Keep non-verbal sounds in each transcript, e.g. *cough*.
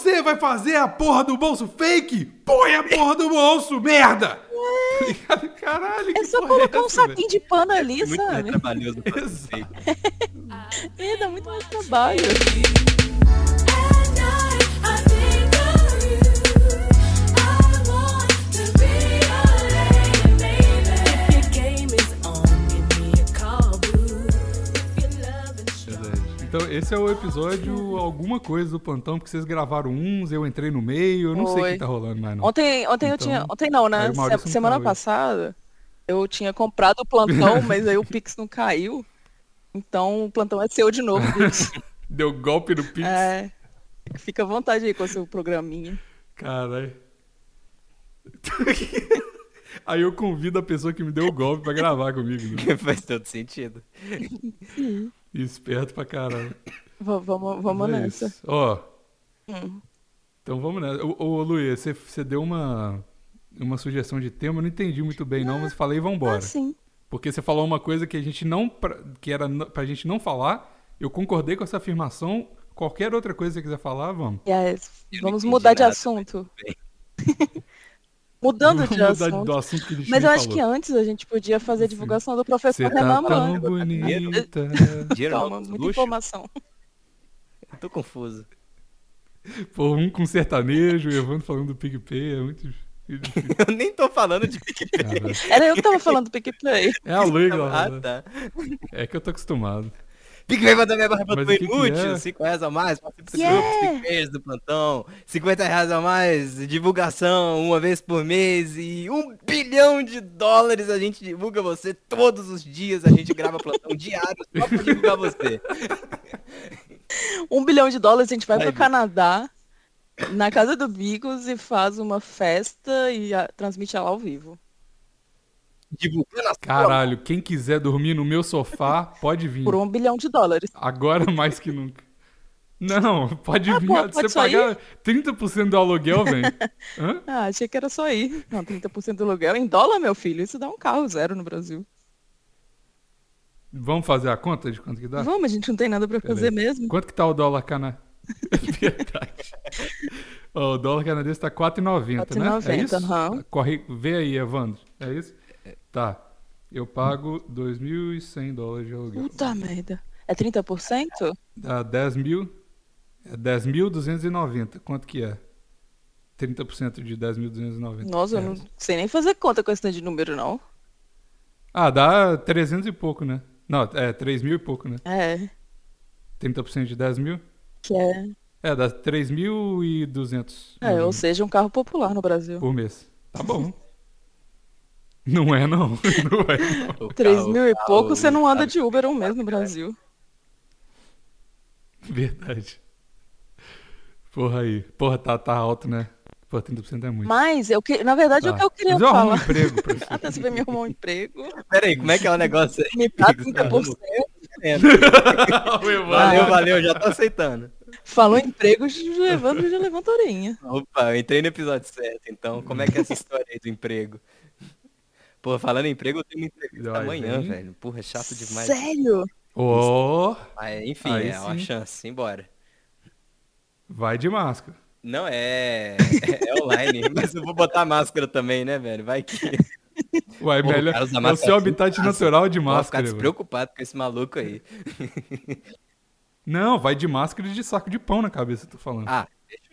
você vai fazer a porra do bolso fake, põe a porra do bolso, merda! Ligado? Caralho, É só porra colocar um essa, saquinho de pano ali, Muito mais sabe? trabalhoso *laughs* Exato. É, dá muito mais trabalho. Então, esse é o episódio alguma coisa do plantão, porque vocês gravaram uns, eu entrei no meio, eu não sei o que tá rolando mais não. Ontem, ontem eu Então, tinha. Ontem não, né? Se- não semana passada eu tinha comprado o plantão, *laughs* mas aí o Pix não caiu. Então o plantão é seu de novo, Pix. *laughs* Deu golpe no Pix. É. Fica à vontade aí com o seu programinha. Caralho. *laughs* Aí eu convido a pessoa que me deu o golpe pra gravar comigo. Né? Faz todo sentido. Esperto pra caralho. Vamos vamos É nessa. isso. Ó. Hum. Então vamos nessa. Ô, ô Luiz, você, você deu uma, uma sugestão de tema, eu não entendi muito bem não, mas falei vambora. Ah, sim. Porque você falou uma coisa que a gente não. que era pra gente não falar. Eu concordei com essa afirmação. Qualquer outra coisa que você quiser falar, vamos. Yes. Vamos mudar de assunto. *laughs* Mudando *laughs* de assunto. do assunto que Mas eu acho falou. que antes a gente podia fazer a divulgação do professor Você tá Renan tão Mano. bonita. *laughs* Dinheiro Calma, muita luxo? informação. Eu tô confuso. Pô, um com sertanejo, o Evandro falando do PicPay, é muito. *laughs* Eu nem tô falando de PicPay. Cara, Era eu que tava falando do PicPay. É a Luiz, lá, Ah, tá. É que eu tô acostumado. PicPay vai dar minha barra pra Mas tu o que que inútil. é? 5 reais a mais, participa Yeah! grupos PicPayers do plantão. 50 reais a mais, divulgação uma vez por mês. E um bilhão de dólares a gente divulga você todos os dias. A gente grava plantão *laughs* diário só pra divulgar você. Um bilhão de dólares, a gente vai Vai pro. Canadá, na casa do Bigos e faz uma festa e a- transmite ela ao vivo. Divulgando as Caralho, quem quiser dormir no meu sofá, pode vir. Por um bilhão de dólares. Agora mais que nunca. Não, pode Ah, vir. pô, você pagar 30% do aluguel, velho. *laughs* Hã? Ah, achei que era só ir. Não, 30% do aluguel. Em dólar, meu filho, isso dá um carro zero no Brasil. Vamos fazer a conta de quanto que dá? Vamos, a gente não tem nada pra fazer mesmo. Quanto que tá o dólar cana? *laughs* Verdade. Ó, o dólar canadense tá 4,90, né? É 4,90, isso? aham. Corre... Vê aí, Evandro. É isso? Tá. Eu pago 2.100 dólares de aluguel. Puta merda. É 30%? Dá 10 mil. É 10.290. Quanto que é? 30% de 10.290. Nossa, eu não sei nem fazer conta com esse tanto de número, não. Ah, dá 300 e pouco, né? Não, é 3 mil e pouco, né? É, 30% de 10 mil? que é. É, dá 3.200 É, ou seja, um carro popular no Brasil. por mês. Tá bom. Não é, não. *laughs* Não é, não. O 3 carro- mil e pouco, você não anda de Uber um mês no Brasil. Verdade. Porra aí. Porra, tá, tá alto, né? Porra, 30% é muito. Mas, eu que... na verdade, o Tá. que eu queria Mas eu arrumo um falar. emprego pra *laughs* você. Até você vai me arrumar um emprego. Pera aí, como é que é o negócio aí? Me dá? Tá 30%. Valeu, valeu, já tô aceitando. Falou emprego, já levando, já levanta a orelha. Opa, eu entrei no episódio certo, então. Como é que é essa história aí do emprego? Pô, falando em emprego, eu tenho uma entrevista amanhã, vem. velho. Porra, é chato demais. Sério? Ó, Mas, enfim, é uma sim. chance, embora. vai de máscara. Não, é, é online, *laughs* mas eu vou botar máscara também, né, velho? Vai que... *laughs* Uai, Pô, melhor. É o máscara seu assim, habitat nossa, natural de Vou ficar máscara. despreocupado com esse maluco aí. Não, vai de máscara e de saco de pão na cabeça, tô falando. Ah,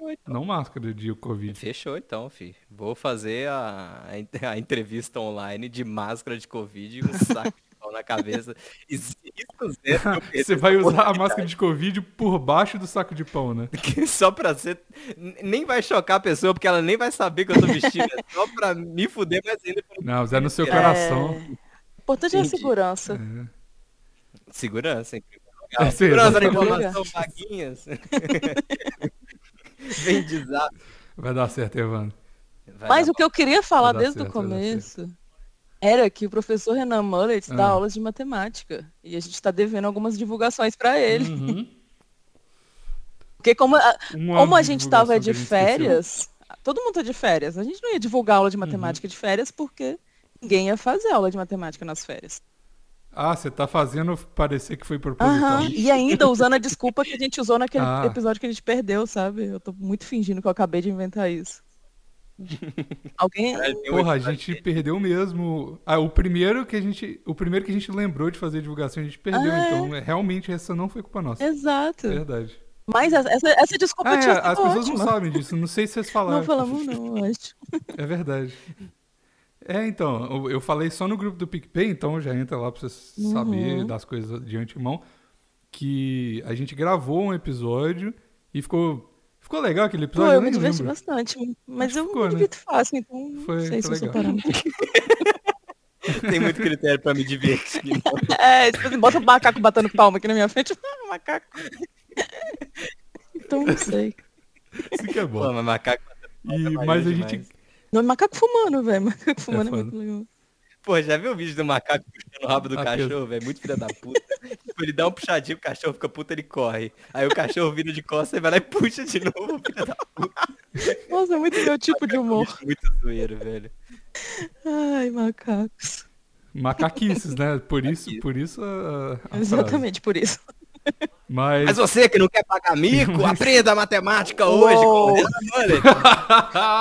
fechou então. Não máscara de Covid. Fechou então, fi. Vou fazer a, a- entrevista online de máscara de Covid e um saco de pão na cabeça. E *laughs* Você vai usar a máscara de Covid por baixo do saco de pão, né? *laughs* Só pra ser. Nem vai chocar a pessoa, porque ela nem vai saber que eu tô vestido. É só pra me fuder mais ainda. Não, mas é no seu É. coração. O importante é a Entendi. segurança. É. Segurança, em primeiro É, lugar. sim, Segurança da exatamente. informação, vaguinhas. *laughs* *laughs* Vem de zap. Vai dar certo, Evandro. Vai Mas o que eu queria falar desde o certo, dar começo era que o professor Renan Mullet dá Ah. aulas de matemática. E a gente está devendo algumas divulgações para ele. Uhum. Porque como a, Uma como a gente estava de gente esqueceu. férias, todo mundo tá de férias. A gente não ia divulgar aula de matemática Uhum. de férias porque ninguém ia fazer aula de matemática nas férias. Ah, você tá fazendo parecer que foi proposital. Aham. E ainda usando a desculpa que a gente usou naquele Ah. episódio que a gente perdeu, sabe? Eu tô muito fingindo que eu acabei de inventar isso. Alguém. Porra, a gente perdeu mesmo. Ah, o primeiro que a gente, o primeiro que a gente lembrou de fazer divulgação, a gente perdeu. Ah, é? Então, é, realmente essa não foi culpa nossa. Exato. Verdade. Mas essa, essa, desculpa Ah, é, tinha sido as pessoas ótima. não sabem disso. Não sei se vocês falaram. Não falamos, não, eu acho. É verdade. É, então, eu- eu falei só no grupo do PicPay, então já entra lá pra você Uhum. saber das coisas de antemão. Que a gente gravou um episódio e ficou. Ficou legal aquele Pô, episódio? eu eu me diverti lembro. bastante. Mas Acho eu ficou, me né? divirto fácil, então não Foi- sei foi se eu sou legal. parâmetro. *laughs* Tem muito critério pra me divertir. *laughs* É, tipo assim, bota um macaco batendo palma aqui na minha frente. Ah, macaco. Então não sei. Isso que é Pô, bom. mas macaco. E, maneiro mas a demais. Não, macaco fumando, velho. Macaco fumando é, foda. muito legal. Pô, já viu o vídeo do macaco puxando o rabo do Ah, cachorro, velho? Muito filha da puta. tipo, ele dá um puxadinho, o cachorro fica puta, ele corre. Aí o cachorro vira de costas, ele vai lá e puxa de novo, *laughs* filha da puta. Nossa, é muito meu tipo de humor. Bicho Muito zoeiro, velho. Ai, macacos. Macaquices, né? Por isso, por isso a, a frase. Exatamente por isso. Mas. Mas você que não quer pagar mico, aprenda matemática hoje. *laughs* Porra,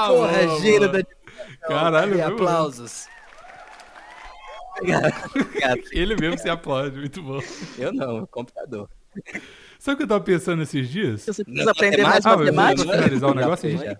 boa. da. Caralho, E viu? aplausos. Obrigado. Obrigado. Ele mesmo se aplaude, muito bom. Eu não, computador. Sabe o que eu tava pensando esses dias? Se você precisa aprender mais matemática? Ah, matemática, finalizar o negócio, gente?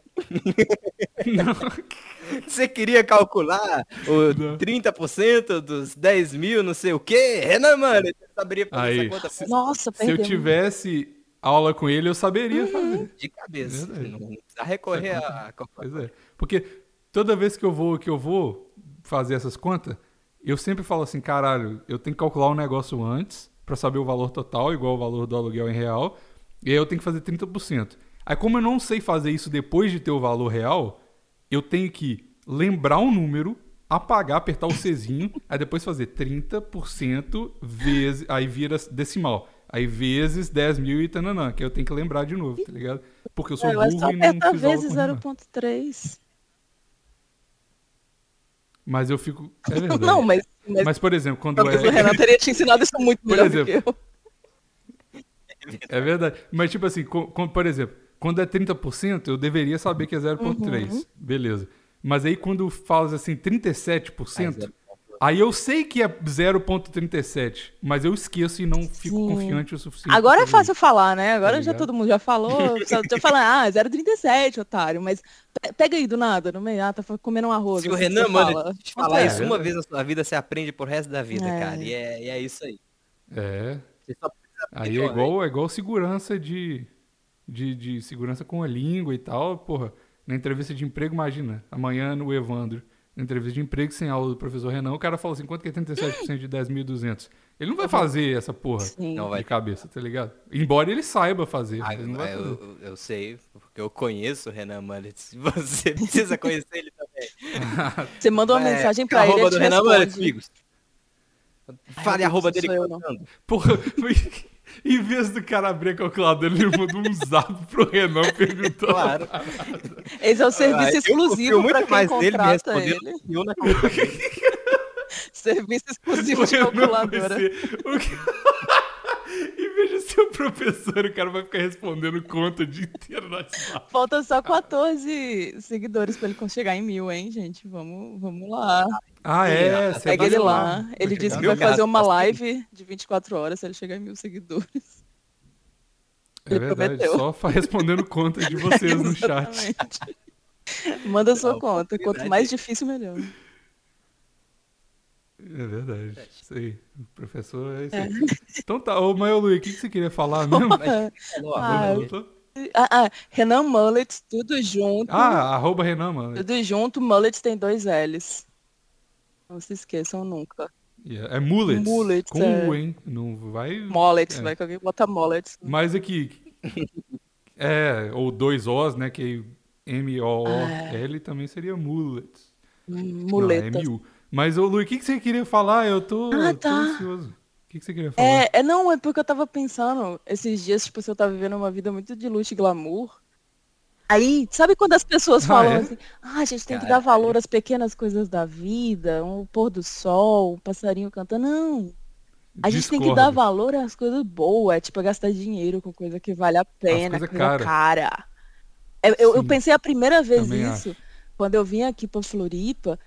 *laughs* Você queria calcular o Não. 30% dos 10 mil, não sei o quê? Renan, mano, você saberia fazer Aí, essa conta se- nossa, Se eu perdeu. tivesse aula com ele, eu saberia Uhum. fazer. de cabeça. Verdade. Não precisa recorrer a Pois é. Porque toda vez que eu vou que eu vou fazer essas contas, eu sempre falo assim, caralho, eu tenho que calcular um negócio antes pra saber o valor total, igual o valor do aluguel em real, e aí eu tenho que fazer 30%. Aí como eu não sei fazer isso depois de ter o valor real, eu tenho que lembrar um número, apagar, apertar o Czinho, *laughs* aí depois fazer 30% vezes, aí vira decimal. Aí vezes 10 mil e tananã, que eu tenho que lembrar de novo, tá ligado? Porque eu sou burro só e não fiz vezes com Renan. 0.3. Mas eu fico. É *laughs* verdade. Não, mas, mas, Mas, por exemplo, quando talvez o é. Renan teria te ensinado isso muito Por melhor do exemplo, que eu. É verdade. Mas, tipo assim, co- co- por exemplo, quando é 30%, eu deveria saber que é 0,3. Uhum. Beleza. Mas aí quando faz assim 37%, Aí, eu sei que é 0,37, mas eu esqueço e não fico Sim. confiante o suficiente. Agora é fácil falar, né? Agora já ligado? todo mundo já falou. *laughs* Só já fala, ah, 0,37, otário. Mas pe- pega aí do nada, no meio. Ah, tá comendo um arroz. Se o assim, Renan, você mano, fala. te falar é? isso uma verdade. vez na sua vida, você aprende pro resto da vida, É. cara. E é, e é isso aí. É. Você só precisa Aí aprender é igual, é igual segurança de, de, de segurança com a língua e tal. Porra, na entrevista de emprego, imagina, amanhã no Evandro, entrevista de emprego sem aula do professor Renan, o cara fala assim, quanto que é 37% de 10.200? Ele não vai fazer essa porra Sim. Não de vai. cabeça, tá ligado? Embora ele saiba fazer, Ah, ele não vai eu, fazer. eu- eu sei, porque eu conheço o Renan Mullet. Você *laughs* precisa conhecer ele também. *laughs* Você manda uma É, mensagem pra ele, arroba ele do Renan Mullet, responde. amigos. Fale Ai, arroba dele. Porra, *laughs* em vez do cara abrir a calculadora, ele mandou um zap pro Renan perguntando. Claro. Esse é o serviço Ah, exclusivo muito quem mais contrata respondendo ele. eu na. *laughs* Serviço O exclusivo de calculadora. o que- *laughs* Em vez de ser o professor, o cara vai ficar respondendo conta o dia inteiro no WhatsApp. Falta só 14 seguidores pra ele chegar em mil, hein, gente? Vamos, vamos lá. Ah, é? você Pega ele lá. lá. Ele disse que vai fazer uma live de 24 horas se ele chegar em mil seguidores. É ele verdade, prometeu. só respondendo conta de vocês no *laughs* chat. Manda sua conta. Quanto oportunidade. mais difícil, melhor. É verdade. Isso aí. O professor é isso aí. Então tá, ô Maio Luiz, o que, que você queria falar *laughs* mesmo? Ah? Ah, ah, Renan Mullets, tudo junto. Ah, arroba Renan, mano. Tudo junto, Mullets tem dois L's. Não se esqueçam nunca. Yeah, É mullets. Mullets, com é. U, hein? Não vai. Mullets, É. vai que alguém bota Mullets. Mas aqui. É, ou dois O's, né? Que M-O-O-L também seria mullets. Muletas. Não, é M-U. Mas, ô Luiz, o que, que você queria falar? Eu tô, Ah, eu tô tá. ansioso. O que, que você queria falar? É, é, não, é porque eu tava pensando esses dias, tipo, se eu tava vivendo uma vida muito de luxo e glamour. Aí, sabe quando as pessoas Ah, falam é? assim, ah, a gente tem que dar valor às pequenas coisas da vida, um pôr do sol, um passarinho cantando. Não. A gente tem que dar valor às coisas boas, é tipo gastar dinheiro com coisa que vale a pena, coisa cara. cara. Eu, eu- eu pensei a primeira vez também isso quando eu vim aqui pra Floripa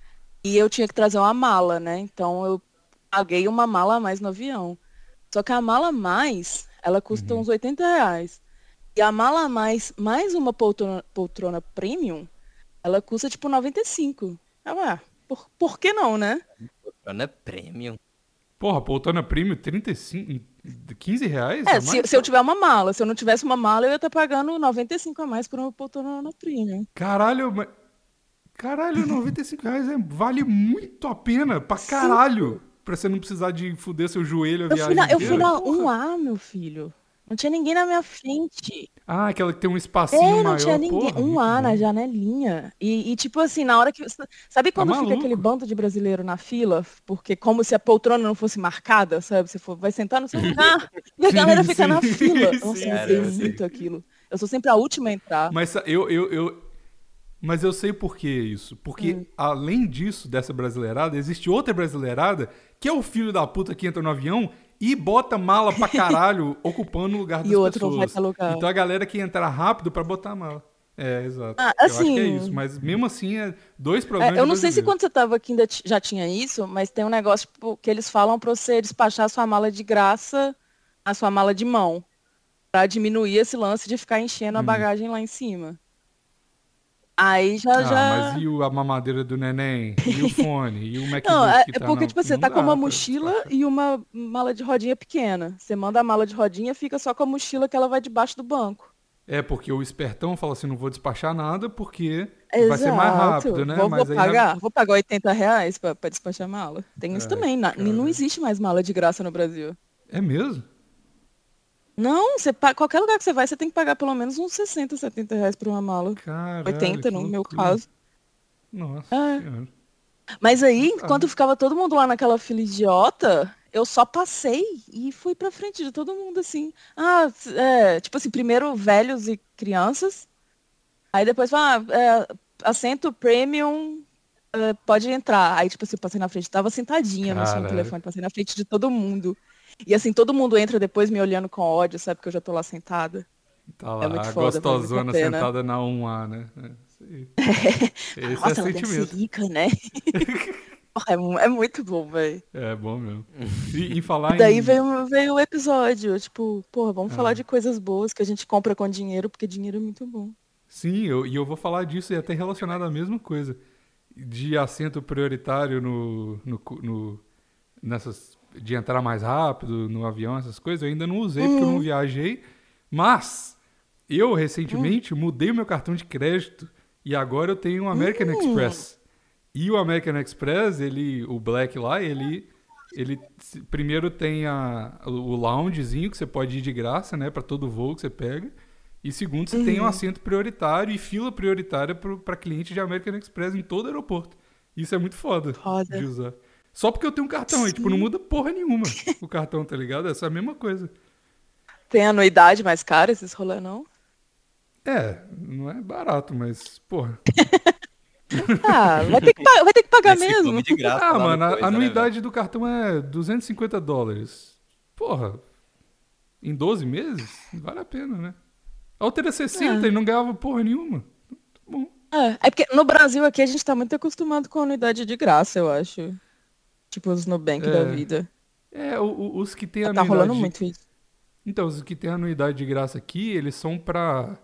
e eu tinha que trazer uma mala, né? Então eu paguei uma mala a mais no avião. Só que a mala a mais, ela custa Uhum. uns 80 reais. E a mala a mais, mais uma poltrona, poltrona premium, ela custa tipo 95. Ah, ué, por, por que não, né? Não é premium. Porra, poltrona premium, 35, 15 reais? É, se, se eu tiver uma mala. Se eu não tivesse uma mala, eu ia estar pagando 95 a mais por uma poltrona premium. Caralho, mas... Caralho, 95 reais é- vale muito a pena, pra caralho. Pra você não precisar de fuder seu joelho a Eu viagem fui na, eu fui na Porra. 1A, meu filho. Não tinha ninguém na minha frente. Ah, aquela que tem um espacinho É, não maior. tinha ninguém. Porra, Um A na janelinha. E, e, tipo assim, na hora que. Sabe quando fica Tá maluco. aquele bando de brasileiro na fila? Porque como se a poltrona não fosse marcada, sabe? Você for, vai sentar no seu lugar e a *laughs* Sim, galera fica sim, na fila. *laughs* sim, Nossa, sim. eu sei. muito aquilo. Eu sou sempre a última a entrar. Mas eu, eu, eu, mas eu sei por que isso. Porque Hum. além disso, dessa brasileirada, existe outra brasileirada que é o filho da puta que entra no avião e bota mala pra *laughs* caralho ocupando o lugar das E outro vai pessoas. pra lugar. Então a galera que entrar rápido pra botar a mala. É, exato. Ah, eu acho que é assim- isso. Mas mesmo assim, é dois É, programas eu não sei se quando você estava aqui ainda já tinha isso, mas tem um negócio tipo, que eles falam para você despachar a sua mala de graça, a sua mala de mão, para diminuir esse lance de ficar enchendo Hum. a bagagem lá em cima. Aí já Ah, já mas e o- a mamadeira do neném? E o *laughs* fone? E o MacBook Não, é, é tá porque na- tipo você não tá com uma pra mochila despachar. e uma mala de rodinha pequena. Você manda a mala de rodinha, fica só com a mochila que ela vai debaixo do banco. É, porque o espertão fala assim, não vou despachar nada porque vai ser mais Exato. rápido, né? Vou, Mas vou na- pagar, vou pagar 80 reais pra, pra despachar mala. Tem isso É, também. cara. não existe mais mala de graça no Brasil. É mesmo? Não, você qualquer lugar que você vai, você tem que pagar pelo menos uns 60, 70 reais por uma mala. Caralho, 80 que no meu caso. Nossa É. senhora. Mas aí, Ah. enquanto ficava todo mundo lá naquela fila idiota, eu só passei e fui pra frente de todo mundo, assim. Ah, é, tipo assim, primeiro velhos e crianças. Aí depois, ah, é, assento premium, é, pode entrar. Aí, tipo assim, eu passei na frente, tava sentadinha mexendo no telefone, passei na frente de todo mundo. E assim, todo mundo entra depois me olhando com ódio, sabe? Porque eu já tô lá sentada. Tá lá, muito a foda, gostosona muito sentada na 1A, né? É. Esse Nossa, é ela deve ser sentimento. rica, né? É, é muito bom, velho. É bom mesmo. E, e falar Daí em... veio, veio o episódio, tipo, porra, vamos Ah. falar de coisas boas que a gente compra com dinheiro, porque dinheiro é muito bom. Sim, eu, e eu vou falar disso e até relacionado à mesma coisa. De assento prioritário no, no, no- nessas de entrar mais rápido no avião, essas coisas, eu ainda não usei porque eu Uhum. não viajei. Mas eu recentemente mudei o meu cartão de crédito e agora eu tenho um American Hum. Express. E o American Express, ele, o Black lá, ele, ele primeiro tem a, o loungezinho que você pode ir de graça, né, para todo voo que você pega. E segundo, você tem um assento prioritário e fila prioritária para cliente de American Express em todo aeroporto. Isso é muito foda, Foda. de usar. Só porque eu tenho um cartão aí, tipo, não muda porra nenhuma o cartão, tá ligado? É só a mesma coisa. Tem anuidade mais cara esses rolê, não? É, não é barato, mas, porra. *laughs* Ah, vai ter que, pa- vai ter que pagar Mas mesmo. graça Ah, mano, a coisa, né, anuidade do cartão é 250 dólares. Porra, em 12 meses? Vale a pena, né? A outra era 60 e não ganhava porra nenhuma. Tá bom. É, é porque no Brasil aqui a gente tá muito acostumado com anuidade de graça, eu acho. Tipo os Nubank É. da vida. É, o- o- os que tem Tá anuidade... rolando de- muito isso. Então, os que tem anuidade de graça aqui, eles são pra...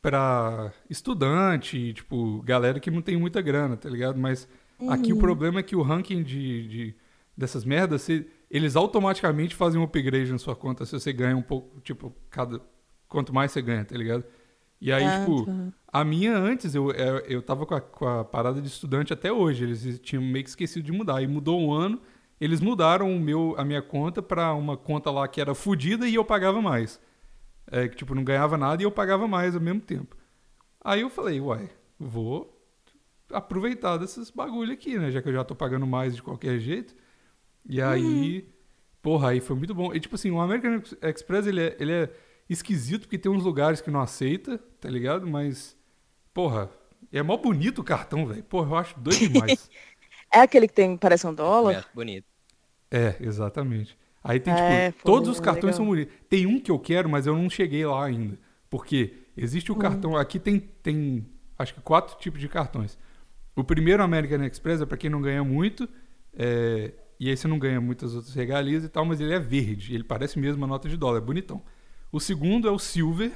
pra estudante, tipo, galera que não tem muita grana, tá ligado? Mas aqui o problema é que o ranking de, de- dessas merdas, você- eles automaticamente fazem um upgrade na sua conta se você ganha um pouco, tipo, cada quanto mais você ganha, tá ligado? E aí, Ah, tipo, tá. a minha antes, eu, eu, eu tava com a, com a parada de estudante até hoje, eles tinham meio que esquecido de mudar. E mudou um ano, eles mudaram o meu, a minha conta pra uma conta lá que era fodida e eu pagava mais. É, que, tipo, não ganhava nada e eu pagava mais ao mesmo tempo. Aí eu falei, uai, vou aproveitar desses bagulho aqui, né? Já que eu já tô pagando mais de qualquer jeito. E aí, porra, aí foi muito bom. E tipo assim, o American Express, ele é, ele é esquisito porque tem uns lugares que não aceita, tá ligado? Mas, porra, é mó bonito o cartão, velho. Porra, eu acho doido demais. *laughs* É aquele que tem, parece um dólar? acho bonito. É, exatamente. Aí tem, É, tipo, todos os é cartões legal. são bonitos. Tem um que eu quero, mas eu não cheguei lá ainda. Porque existe o Hum. cartão. Aqui tem, tem, acho que quatro tipos de cartões. O primeiro American Express é pra quem não ganha muito. é, e aí você não ganha muitas outras regalias e tal, mas ele é verde. Ele parece mesmo uma nota de dólar, é bonitão. O segundo é o Silver,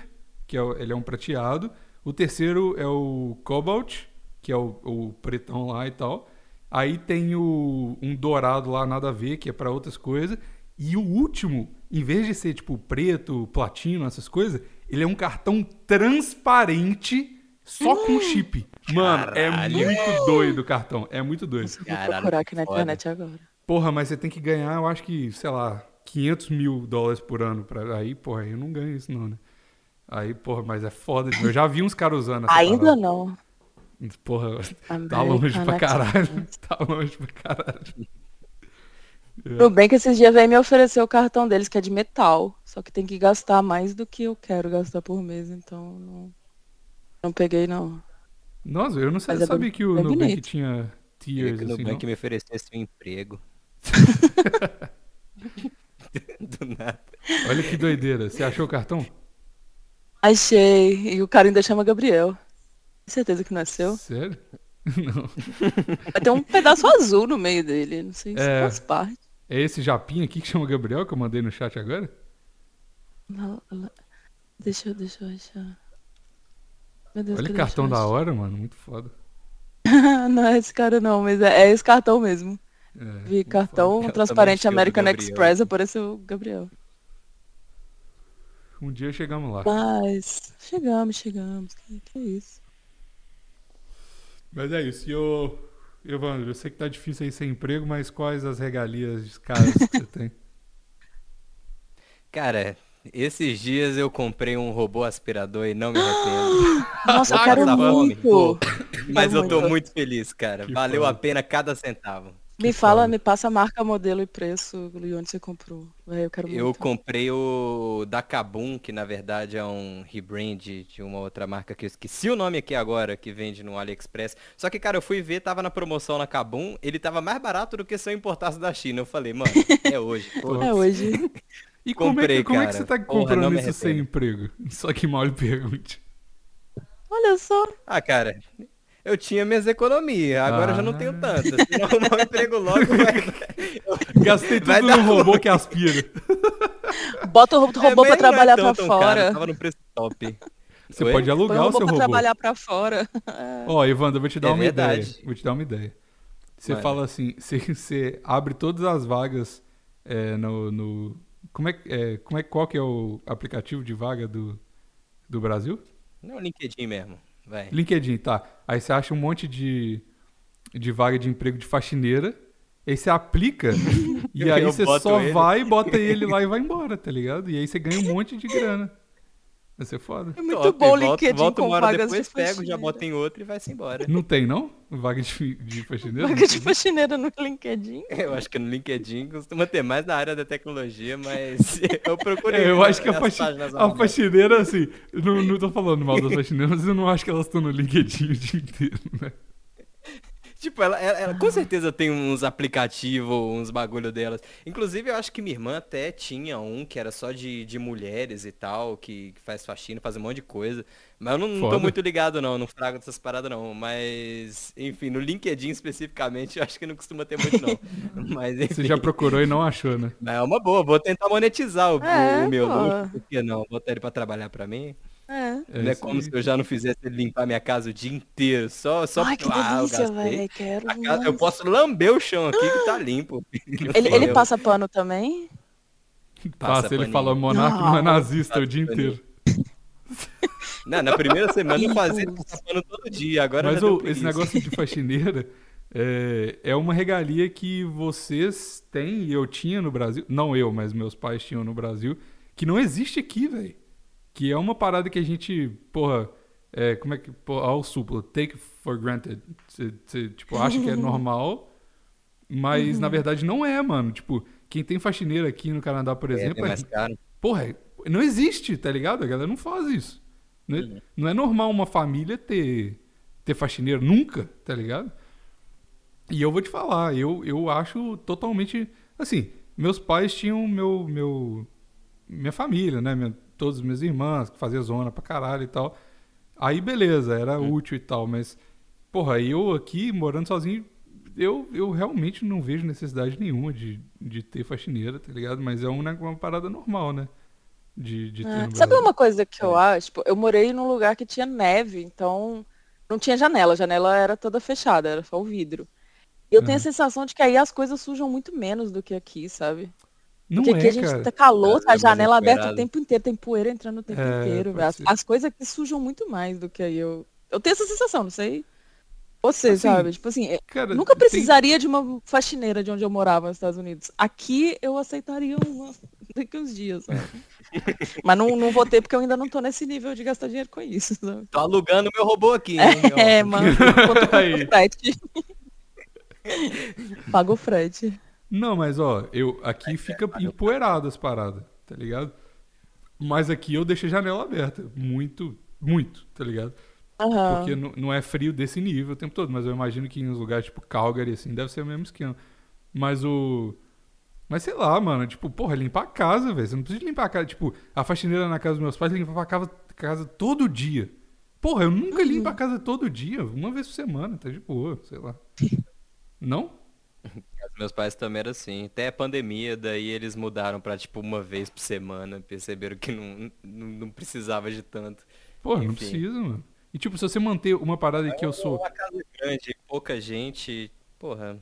que é, ele é um prateado. O terceiro é o Cobalt, que é o, o pretão lá e tal. Aí tem o, um dourado lá, nada a ver, que é pra outras coisas. E o último, em vez de ser tipo preto, platino, essas coisas, ele é um cartão transparente só com chip. Mano, é Caralho. muito doido o cartão. É muito doido. Vou procurar aqui na internet agora. Porra, mas você tem que ganhar, eu acho que, sei lá, 500 mil dólares por ano. Pra... Aí, porra, eu não ganho isso não, né? Aí, porra, mas é foda. Eu já vi uns caras usando essa Ainda parada. não. Porra, tá longe American pra caralho. *laughs* Tá longe pra caralho. *laughs* Tudo bem que esses dias veio me oferecer o cartão deles, que é de metal. Só que tem que gastar mais do que eu quero gastar por mês, então não, não peguei não. Nossa, eu não sei, Mas é sabia bem- que o bem Nubank tinha Queria tiers que o assim, Nubank não? me oferecesse um emprego. *laughs* Do nada. Olha que doideira. Você achou o cartão? Achei. E o cara ainda chama Gabriel. Tem certeza que não é seu? Sério? *laughs* Não. Vai ter um pedaço azul no meio dele. Não sei se É. faz parte. É esse japinha aqui que chama Gabriel que eu mandei no chat agora? Deixa eu, deixa eu achar. Meu Deus, Olha que cadê? cartão da hora, mano. Muito foda. *laughs* não é esse cara não, mas é, é esse cartão mesmo. É, Vi cartão transparente o do American. Express, apareceu o Gabriel. Um dia chegamos lá. Mas chegamos, chegamos. Que, que é isso? Mas é isso. E eu, Evandro, eu sei que tá difícil aí sem emprego, mas quais as regalias caras que você tem? *laughs* Cara, esses dias eu comprei um robô aspirador e não me arrependo. *gasps* Nossa, eu Vou quero muito. Mas eu tô muito. muito feliz, cara. Que Valeu foda. a pena cada centavo. Me fala, foda. me passa a marca, modelo e preço e onde você comprou. Eu quero Eu comprei o da Kabum, que na verdade é um rebrand de uma outra marca que eu esqueci o nome aqui agora, que vende no AliExpress. Só que, cara, eu fui ver, tava na promoção na Kabum, ele tava mais barato do que se eu importasse da China. Eu falei, mano, é hoje. *laughs* É hoje. *laughs* E como, é, que, Comprei, como é que cara. você tá Porra, comprando me isso sem emprego? *laughs* Só que mal lhe pergunte. Olha só. Ah, cara, eu tinha minhas economias, agora eu já não tenho Ah. tantas. Se não arrumar um emprego logo, *laughs* vai... Gastei tudo Vai no dar robô que aspira. Bota o É, robô mas pra não é trabalhar tão, pra tão fora. Caro, tava no preço top. Você Oi? pode Põe alugar o o robô seu pra robô. trabalhar pra fora. *laughs* Ó, Evandro, eu vou te dar É uma verdade. ideia. Vou te dar uma ideia. Você Manda. fala assim, *laughs* você, você abre todas as vagas é, no, no- Como é, é, como é qual que é o aplicativo de vaga do, do Brasil? Não, LinkedIn mesmo. Vai. LinkedIn, tá. Aí você acha um monte de, de vaga de emprego de faxineira. Aí você aplica *laughs* e aí você só ele. vai, bota ele lá e vai embora, tá ligado? E aí você ganha um monte de grana. Vai ser foda. É muito Top, bom o LinkedIn volta com uma hora vagas depois, de pego, já bota em outro e vai-se embora. Não tem, não? Vaga de, de faxineira? Vaga de faxineira no LinkedIn. *laughs* Eu acho que no LinkedIn costuma ter mais na área da tecnologia, mas *laughs* eu procurei. É, eu acho que a, faxi- a faxineira, assim, não, não tô falando mal das faxineiras, mas eu não acho que elas estão no LinkedIn o dia inteiro, né? Tipo, ela, ela- ela com certeza tem uns aplicativos, uns bagulho delas. Inclusive, eu acho que minha irmã até tinha um que era só de, de mulheres e tal, que, que faz faxina, faz um monte de coisa. Mas eu não, não tô muito ligado, não, não frago dessas paradas, não. Mas, enfim, no LinkedIn especificamente, *laughs* eu acho que não costuma ter muito, não. *laughs* Mas, enfim. Você já procurou e não achou, né? Mas é uma boa, vou tentar monetizar o, É, o meu pô. luxo, por que não? Botar ele pra trabalhar pra mim. É. Não é como se eu já não fizesse ele limpar minha casa o dia inteiro, só, só Ai, que Ah, eu delícia, gastei. velho. Casa- eu posso lamber o chão aqui que tá limpo. *gasps* Ele, ele Eu- passa pano também? Passa Passa, ele fala monarca não é nazista o dia paninho. inteiro. *laughs* Não, na primeira semana eu fazia pano todo dia, agora Mas esse negócio de *laughs* faxineira é, é uma regalia que vocês têm e eu tinha no Brasil. Não eu, mas meus pais tinham no Brasil. Que não existe aqui, velho. Que é uma parada que a gente, porra, é, como é que. Porra, ao supla, take for granted. Você, tipo, acha que é *laughs* normal, mas na verdade não é, mano. Tipo, quem tem faxineira aqui no Canadá, por É, exemplo, é mais caro. Porra, não existe, tá ligado? A galera não faz isso. Não é, não é normal uma família ter, ter faxineiro nunca, tá ligado? E eu vou te falar, eu, eu acho totalmente Assim, meus pais tinham meu. meu minha família, né? Minha, todas as minhas irmãs, que fazia zona pra caralho e tal. Aí, beleza, era útil e tal, mas. Porra, eu aqui, morando sozinho, eu, eu realmente não vejo necessidade nenhuma de, de ter faxineira, tá ligado? Mas é uma, uma parada normal, né? De, de ter É, Sabe uma coisa que eu acho? Tipo, eu morei num lugar que tinha neve, então não tinha janela. A janela era toda fechada, era só o vidro. E eu tenho a sensação de que aí as coisas sujam muito menos do que aqui, sabe? Não Porque aqui é, a gente cara. tá calor, É, tá é a janela aberta o tempo inteiro, tem poeira entrando o tempo É, inteiro. As, as coisas aqui sujam muito mais do que aí. Eu, eu tenho essa sensação, não sei. Você, Assim, sabe? Tipo assim, Cara, nunca tem- precisaria de uma faxineira de onde eu morava nos Estados Unidos. Aqui eu aceitaria uma *laughs* daqui uns dias, sabe? *laughs* Mas não, não vou ter porque eu ainda não tô nesse nível de gastar dinheiro com isso, sabe? Tô alugando meu robô aqui, hein? É, mano. *laughs* O frete? Paga o frete. Não, mas ó, eu aqui fica empoeirado as paradas, tá ligado? Mas aqui eu deixo a janela aberta. Muito, muito, tá ligado? Aham. Porque não, não é frio desse nível o tempo todo, mas eu imagino que em uns lugares tipo Calgary, assim, deve ser o mesmo esquema. Mas o. Mas sei lá, mano, tipo, porra, limpar a casa, velho. Você não precisa limpar a casa. Tipo, a faxineira na casa dos meus pais limpava a casa, casa todo dia. Porra, eu nunca limpo a casa todo dia, uma vez por semana, tá de boa, sei lá. *laughs* Não? Meus pais também eram assim. Até a pandemia, daí eles mudaram pra tipo uma vez por semana. Perceberam que não, não, não precisava de tanto. Porra, não precisa, mano. E tipo, se você manter uma parada que eu sou. Uma casa grande, pouca gente, porra.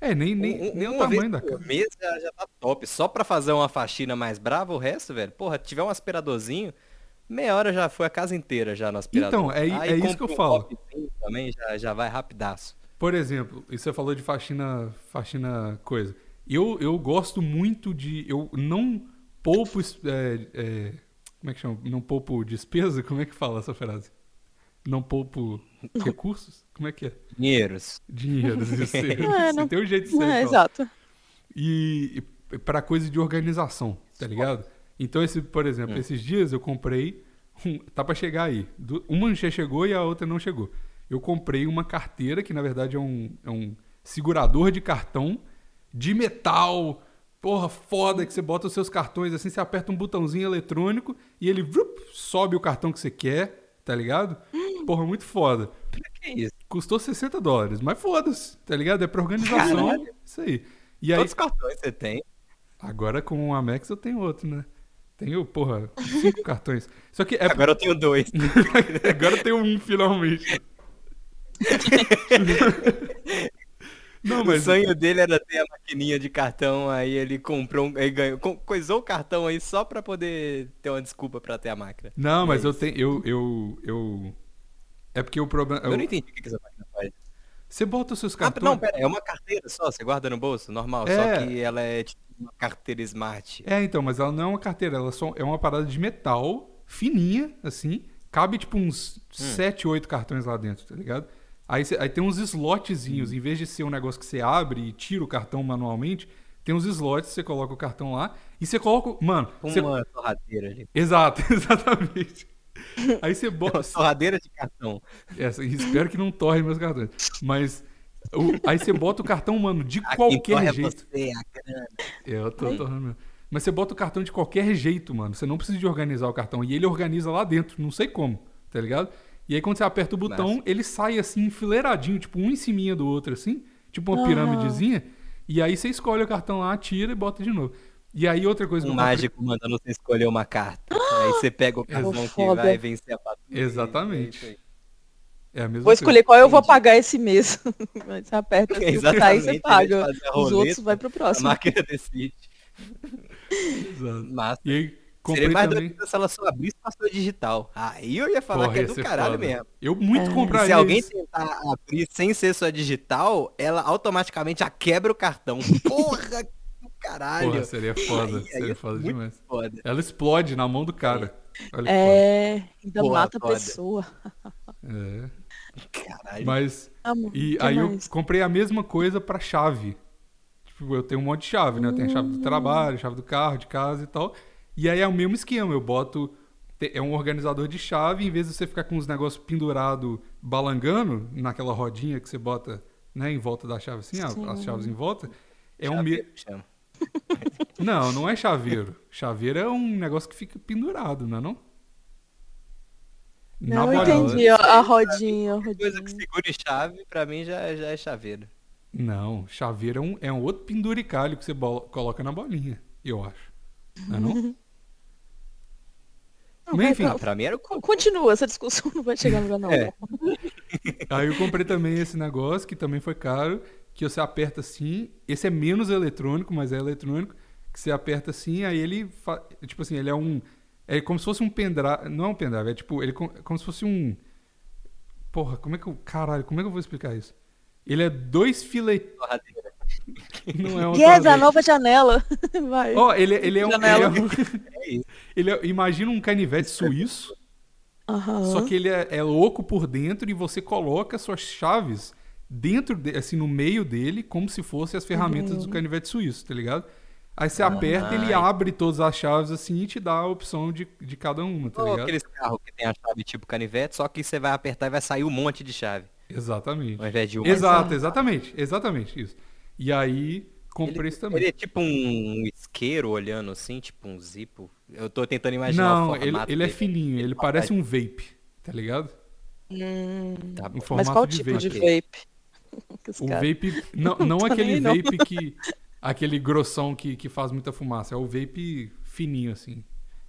É, nem, nem, um- nem o tamanho da casa. mês já, já tá top. Só pra fazer uma faxina mais brava, o resto, velho. Porra, tiver um aspiradorzinho, meia hora já foi a casa inteira já no aspirador. Então, é Aí é isso que eu um falo. Também já, já vai rapidaço. Por exemplo, você falou de faxina, faxina coisa. Eu, eu gosto muito de. Eu não poupo. é, é, como é que chama? Não poupo despesa? Como é que fala essa frase? Não poupo recursos? Como é que é? Dinheiros. Dinheiro. Você, É, não- tem um jeito de ser. É, falar. exato. e, e para coisa de organização, tá ligado? Então, esse, por Hum. exemplo, esses dias eu comprei. um- tá pra chegar aí. Uma já chegou e a outra não chegou. Eu comprei uma carteira, que na verdade é um, é um segurador de cartão de metal. Porra, foda, que você bota os seus cartões assim, você aperta um botãozinho eletrônico e ele vup, sobe o cartão que você quer, tá ligado? Porra, muito foda. Que isso? Custou 60 dólares, mas foda-se, tá ligado? É pra organização. Caralho. Isso aí. E aí, Quantos cartões você tem? Agora com o Amex eu tenho outro, né? Tenho, porra, cinco *laughs* cartões. Só que é. Agora eu tenho dois. *laughs* Agora eu tenho um finalmente. *laughs* Não, O mas. sonho dele era ter a maquininha de cartão, aí ele comprou, um, ele ganhou, co- coisou o cartão aí só pra poder ter uma desculpa pra ter a máquina. Não, mas É eu tenho. Eu, eu, eu. É porque o problema. Eu eu- não entendi o que essa máquina faz. Você bota os seus Ah, cartões. não, pera, é uma carteira só, você guarda no bolso, normal, É. só que ela é tipo uma carteira smart. É, então, mas ela não é uma carteira, ela só é uma parada de metal, fininha, assim. Cabe tipo uns Hum. 7, 8 cartões lá dentro, tá ligado? Aí, cê- aí tem uns slotzinhos, em vez de ser um negócio que você abre e tira o cartão manualmente, tem uns slots, você coloca o cartão lá e você coloca. Mano, você- Uma torradeira ali. exato, *laughs* exatamente. Aí você Uma bota. torradeira de cartão. Essa, espero que não torre meus cartões. Mas. o- aí você bota o cartão, mano, de A quem qualquer torre é jeito. você, a grana. Eu tô torrando mesmo. Mas você bota o cartão de qualquer jeito, mano. Você não precisa de organizar o cartão. E ele organiza lá dentro, não sei como, tá ligado? E aí quando você aperta o botão, Massa. ele sai assim, enfileiradinho, tipo um em cima do outro, assim. Tipo uma Aham. pirâmidezinha. E aí você escolhe o cartão lá, tira e bota de novo. E aí outra coisa Um mágico mandando você escolher uma carta. Aí você pega o cartão que foda. vai vencer a patrulha. Exatamente. É. É a mesma Vou coisa. escolher qual eu vou Entendi. pagar esse mês. *laughs* Aí você aperta assim, Exatamente, aí em você paga. fazer a Os outros roleta, vai pro A próximo. máquina decide. *laughs* Exato. Massa. E aí comprei Seria mais também. doido se ela só abrisse a sua digital. Aí eu ia falar Porra, que é do caralho foda. mesmo. Eu muito É. E compraria se alguém isso. tentar abrir sem ser sua digital, ela automaticamente já quebra o cartão. *laughs* Porra, do caralho. Porra, seria foda. Aí- aí seria é foda demais. Foda. Ela explode na mão do cara. Olha que É, ainda Porra, mata a pessoa. É. Caralho. Mas Amo. E aí eu mais? comprei a mesma coisa pra chave. Tipo, eu tenho um monte de chave, né? Eu tenho a chave do trabalho, chave do carro, de casa e tal. E aí é o mesmo esquema, eu boto é um organizador de chave, em vez de você ficar com os negócios pendurados, balangando naquela rodinha que você bota, né, em volta da chave assim, Sim. as chaves em volta, é um Chaveiro me... que chama. *laughs* Não, não é chaveiro. Chaveiro é um negócio que fica pendurado, não é não? Na Não entendi a, a rodinha, a Coisa que rodinha. segura e chave, pra mim já, já é chaveiro. Não, chaveiro é um, é um outro penduricalho que você bolo- coloca na bolinha, eu acho. Não é não? *laughs* Não, enfim, não, Pra mim era Continua, essa discussão *laughs* não vai chegar a lugar não. É. *laughs* Aí eu comprei também esse negócio, que também foi caro, que você aperta assim. Esse é menos eletrônico, mas é eletrônico. Que você aperta assim, aí ele. fa- Tipo assim, ele é um. É como se fosse um pendrive. Não é um pendrive, é tipo. Ele é co- como se fosse um. Porra, como é que eu. Caralho, como é que eu vou explicar isso? Ele é dois filetes. Não é uma Guedes, a nova janela. *laughs* Vai. Ó, ele, ele é um. Ele Janela. é um- *laughs* É isso. ele é- imagina um canivete suíço. Aham. Só que ele é, é louco por dentro e você coloca suas chaves dentro, de- assim, no meio dele, como se fossem as ferramentas do canivete suíço, tá ligado? Aí você aperta, ele Ai. abre todas as chaves assim e te dá a opção de, de cada uma, tá ligado? aqueles carros que tem a chave tipo canivete, só que você vai apertar e vai sair um monte de chave. Exatamente. Ao invés de uma. Exato, exatamente, exatamente isso. E aí, comprei Ele, isso também. ele é tipo um isqueiro olhando assim, tipo um zipo. Eu tô tentando imaginar o Não, ele, ele é fininho, ele parece um vape, tá ligado? Hum, Tá bom. Um mas formato qual de tipo vape. de vape? *laughs* O vape. *laughs* Não, não Tô aquele nem não. vape que. *laughs* Aquele grossão que, que faz muita fumaça. É o vape fininho, assim.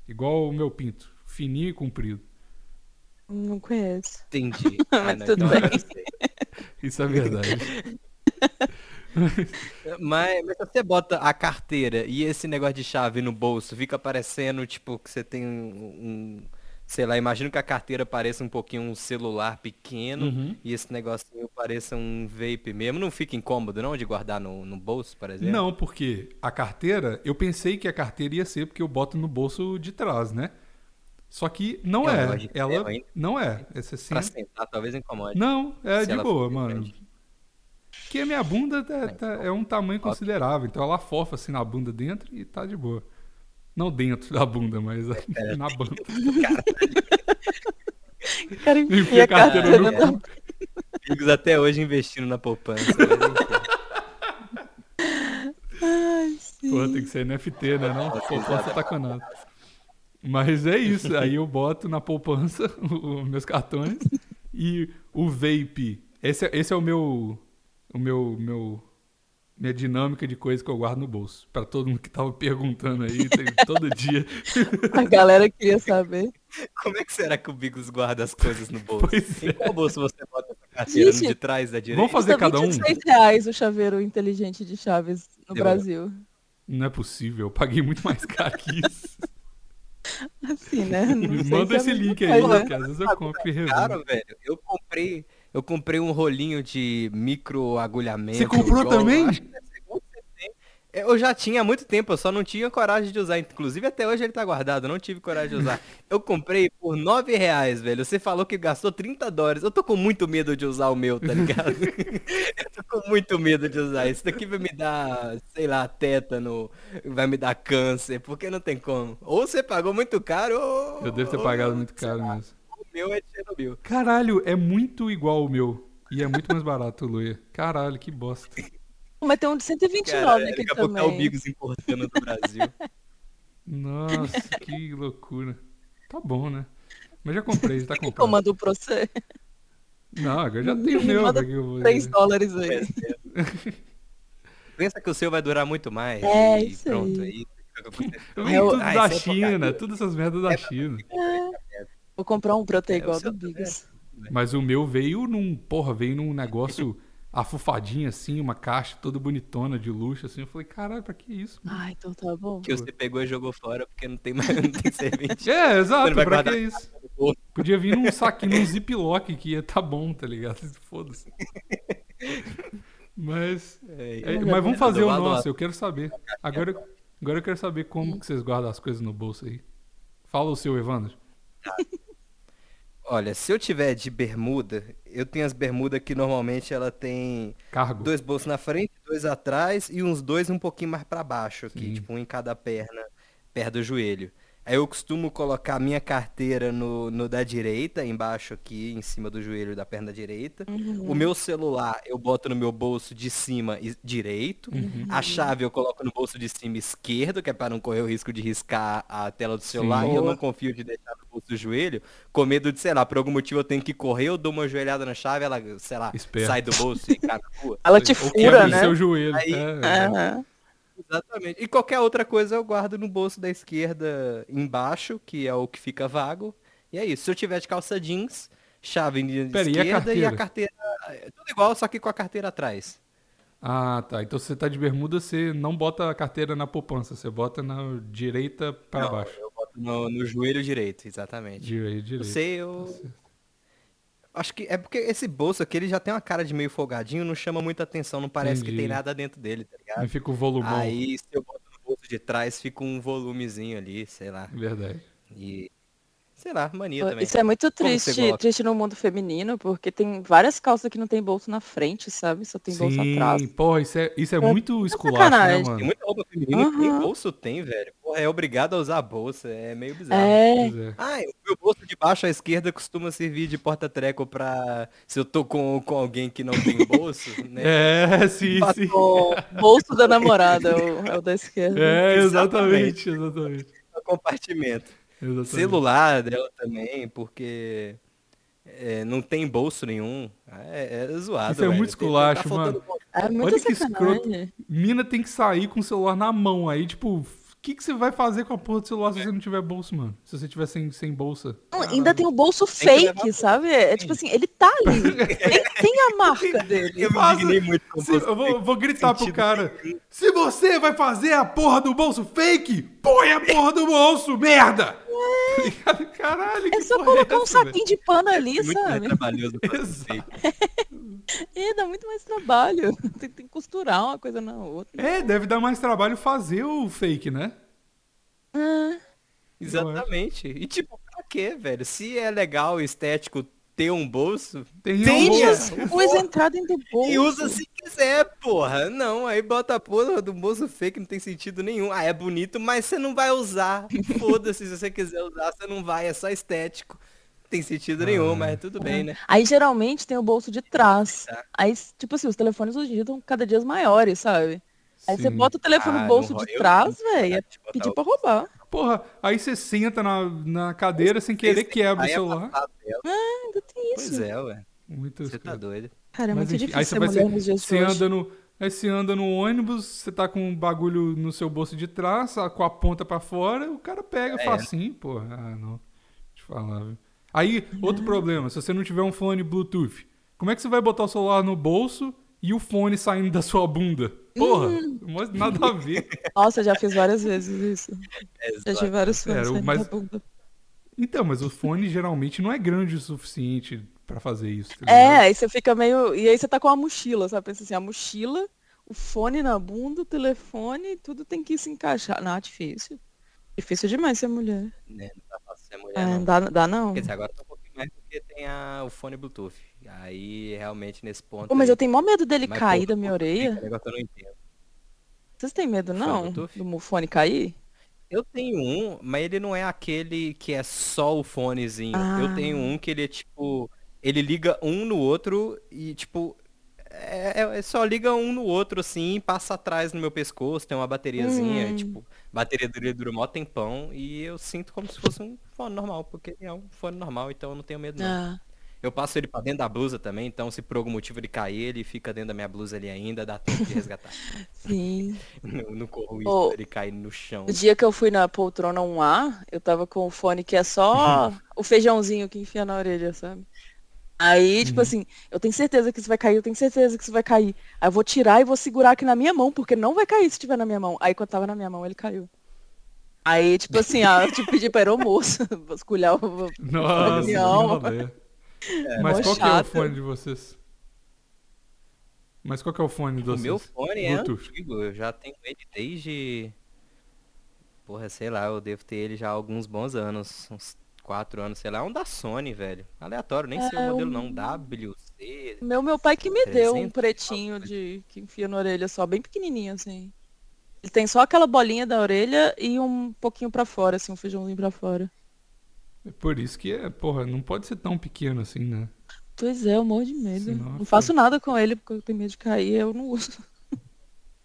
Igual o meu pinto. Fininho e comprido. Não conheço. Entendi. Mas não, tudo então bem. Isso é verdade. Mas, mas se você bota a carteira e esse negócio de chave no bolso, fica parecendo, tipo, que você tem um. um- sei lá, imagino que a carteira pareça um pouquinho um celular pequeno Uhum. e esse negocinho pareça um vape mesmo. Não fica incômodo, não, de guardar no, no bolso, por exemplo? Não, porque a carteira, eu pensei que a carteira ia ser porque eu boto no bolso de trás, né? Só que não É é. Ela não é. Essa Pra sempre... sentar, talvez incomode. Não, é de boa, mano. grande. Porque a minha bunda tá- tá- é um tamanho considerável. Então ela fofa assim na bunda dentro e tá de boa. Não dentro da bunda, mas É. *laughs* na bunda. *laughs* Cara Enfia a carteira no na... Amigos até hoje investindo na poupança. enfim. Ai, sim. Pô, tem que ser NFT, né? Não, poupança exato. tá com nada. Mas é isso. *laughs* Aí eu boto na poupança os meus cartões e o vape. Esse, é- esse é o meu, o meu, meu, minha dinâmica de coisa que eu guardo no bolso. Pra todo mundo que tava perguntando aí, *laughs* todo dia. A galera queria saber. Como é que será que o Bigos guarda as coisas no bolso? Pois Em é. qual bolso você bota essa carteira? Gente, de trás da direita? Vamos fazer cada um? 26 reais o chaveiro inteligente de chaves no Demorou. Brasil. Não é possível, eu paguei muito mais caro que isso. Assim, né? Não Me sei manda é esse link aí, né? que às vezes eu compro e revendo. Cara, velho, eu comprei, eu comprei um rolinho de microagulhamento. Você comprou igual- também? você tem. Eu já tinha há muito tempo, eu só não tinha coragem de usar. Inclusive até hoje ele tá guardado, eu não tive coragem de usar. Eu comprei por 9 reais, velho. Você falou que gastou 30 dólares. Eu tô com muito medo de usar o meu, tá ligado? *laughs* eu tô com muito medo de usar. Isso daqui vai me dar, sei lá, tétano, vai me dar câncer, porque não tem como. Ou você pagou muito caro, ou. Eu devo ter pagado muito caro mesmo. O meu é de Chernobyl. Caralho, é muito igual o meu. E é muito mais barato, Luia. Caralho, que bosta. Mas tem um de 129 Cara, aqui daqui a pouco tá o. Bigos importando do Brasil. Nossa, que loucura. Tá bom, né? Mas já comprei, já tá Quem comprado. comandou pra você? Não, agora já tenho o Me meu. manda que eu vou- 3 dólares aí. Pensa que o seu vai durar muito mais. É, e isso pronto, aí. aí. Vem É o- tudo Ah, da é China, tudo essas merdas da China. Vou comprar um pra ter É, igual o seu do Bigas. Mas o meu veio num, porra, veio num negócio *laughs* afufadinho assim, uma caixa toda bonitona de luxo assim. Eu falei, caralho, pra que isso? mano?" Ah, então tá bom. Que você pegou e jogou fora porque não tem mais *laughs* não tem serventia. É, exato, pra que guardar isso? no bolso. Podia vir num saquinho, *laughs* num ziplock que ia tá bom, tá ligado? Foda-se. Mas, É, é, mas vamos fazer o nosso, eu quero saber. Agora, agora eu quero saber como que vocês guardam as coisas no bolso aí. Fala o seu, Evandro. Olha, se eu tiver de bermuda, eu tenho as bermudas que normalmente ela tem Cargo. dois bolsos na frente, dois atrás e uns dois um pouquinho mais pra baixo aqui, Sim. tipo um em cada perna, perto do joelho. Aí eu costumo colocar minha carteira no, no da direita, embaixo aqui, em cima do joelho da perna direita. O meu celular eu boto no meu bolso de cima e- direito. A chave eu coloco no bolso de cima esquerdo, que é para não correr o risco de riscar a tela do celular. E eu não confio de deixar no bolso do joelho, com medo de, sei lá, por algum motivo eu tenho que correr, eu dou uma joelhada na chave, ela, sei lá, sai do bolso e cai na rua. Ela te fura, né? seu joelho. Aí- é, Aham. Exatamente. E qualquer outra coisa eu guardo no bolso da esquerda embaixo, que é o que fica vago. E é isso. Se eu tiver de calça jeans, chave de Pera, e a esquerda e a carteira? é Tudo igual, só que com a carteira atrás. Ah, tá. Então se você tá de bermuda, você não bota a carteira na poupança, você bota na direita para baixo. Eu boto no, no joelho direito, exatamente. Eu direita. sei, eu. Acho que é porque esse bolso aqui ele já tem uma cara de meio folgadinho, não chama muita atenção, não parece que Entendi. tem nada dentro dele, tá Não ligado? fica o volumão. Aí se eu boto no bolso de trás, fica um volumezinho ali, sei lá. Verdade. E. Sei lá, mania também. Isso é muito triste, triste no mundo feminino, porque tem várias calças que não tem bolso na frente, sabe? Só tem bolso atrás. Sim, porra, isso é, isso é É muito esculacho, né, sacanagem. mano? Tem muita roupa feminina que nem Aham. bolso tem, velho. Porra, é obrigado a usar bolsa. É meio bizarro. É, é. Ah, o meu bolso de baixo à esquerda costuma servir de porta-treco pra... Se eu tô com, com alguém que não tem bolso, *laughs* né? É, sim, sim. o bolso da namorada é o, é o da *laughs* esquerda. É, exatamente, exatamente. No compartimento. Exatamente. Celular dela também, porque... é, não tem bolso nenhum. É, é zoado, Isso é velho. muito esculacho, tá mano. bolso. É muita Olha que escroto. Mina tem que sair com o celular na mão. Aí, tipo, o que, que você vai fazer com a porra do celular se você não tiver bolso, mano? Se você tiver sem, sem bolsa. Não, ainda tem o bolso fake, sabe? É tipo assim, ele tá ali. tem, tem a marca *laughs* dele. Eu me indignei muito com Se- bolso eu vou, vou gritar pro cara. Se você vai fazer a porra do bolso fake, põe a porra do bolso, merda! Caralho, que É só porra colocar é um saquinho de pano ali, É muito mais sabe? trabalhoso. *laughs* É, dá muito mais trabalho. Tem, tem que costurar uma coisa na outra. É, deve dar mais trabalho fazer o fake, né? Ah, Exatamente. E tipo, pra quê, velho? Se é legal estético ter um bolso, Tem Tem, um bolso. Coisa entrar dentro do bolso. e usa se quiser, porra. Não, aí bota a porra do bolso fake, não tem sentido nenhum. Ah, é bonito, mas você não vai usar. *laughs* Foda-se, se você quiser usar, você não vai, é só estético. Não tem sentido nenhum, mas tudo bem, né? Aí geralmente tem o bolso de trás. Tá. Aí, tipo assim, os telefones hoje em dia estão cada dia maiores, sabe? Aí você Sim. bota o telefone Ah, no bolso não ro- de trás, velho, é pedir pra roubar. Porra, aí você senta na, na cadeira sem querer quebra o Aí é celular. dela. Ainda tem isso. Pois é, ué. Muito Você tá doido. Cara, é Mas muito enfim, aí difícil você ser vai mulher ser, nos dias de você hoje. anda no, aí você anda no ônibus, você tá com um bagulho no seu bolso de trás, com a ponta pra fora, o cara pega É. facinho, porra. Ah, não. Deixa eu falar, viu? Aí, outro problema, se você não tiver um fone Bluetooth, como é que você vai botar o celular no bolso e o fone saindo da sua bunda? Porra, Hum. mas nada a ver. *laughs* Nossa, já fiz várias vezes isso. É Já tive vários fãs saindo mas- da bunda. Então, mas o fone geralmente não é grande o suficiente pra fazer isso. tá É, aí você fica meio. E aí você tá com a mochila, sabe? Pensa assim, a mochila, o fone na bunda, o telefone, tudo tem que se encaixar. Não, difícil. Difícil demais ser mulher. Né, Não fácil ser mulher, É, não. não dá, dá não. Quer dizer, agora tá um pouquinho mais porque tem a, o fone Bluetooth. Aí, realmente, nesse ponto. Pô, mas aí, eu tenho mó medo dele mas, cair pô, da minha orelha. fica negócio eu não entendo. Vocês têm medo, Fone não? Bluetooth? Do meu fone cair? Eu tenho um, mas ele não é aquele que é só o fonezinho. Eu Ah. tenho um que ele é tipo. Ele liga um no outro e tipo. É, é- só liga um no outro assim, passa atrás no meu pescoço, tem uma bateriazinha, Hum. tipo, bateria dele dura mó tempão e eu sinto como se fosse um fone normal, porque é um fone normal, então eu não tenho medo não. Ah, Eu passo ele pra dentro da blusa também, então se por algum motivo ele cair, ele fica dentro da minha blusa ali ainda, dá tempo de resgatar. *laughs* sim. *laughs* não, não corro isso Ô, ele cair no chão. O dia que eu fui na poltrona 1A, eu tava com o fone que é só *laughs* o feijãozinho que enfia na orelha, sabe? Aí, tipo assim, eu tenho certeza que isso vai cair, eu tenho certeza que isso vai cair. Aí eu vou tirar e vou segurar aqui na minha mão, porque não vai cair se tiver na minha mão. Aí quando tava na minha mão, ele caiu. Aí, tipo assim, ah, eu tipo, pedi pra aeromoço vasculhar o... Nossa, Não. É, Mas qual que é o fone de vocês? Mas qual que é o fone de O vocês? meu fone é Bluetooth. antigo, eu já tenho ele desde. Porra, sei lá, eu devo ter ele já há alguns bons anos, uns 4 anos, sei lá, é um da Sony, velho. Aleatório, nem sei o É, modelo um- não, WC. Meu, meu pai que me deu um 300, pretinho de que enfia na orelha só, bem pequenininho assim. Ele tem só aquela bolinha da orelha e um pouquinho pra fora, assim, um feijãozinho pra fora. É por isso que é, porra, não pode ser tão pequeno assim, né? Pois é, eu morro de medo. Senão, não faço nada com ele porque eu tenho medo de cair, eu não uso.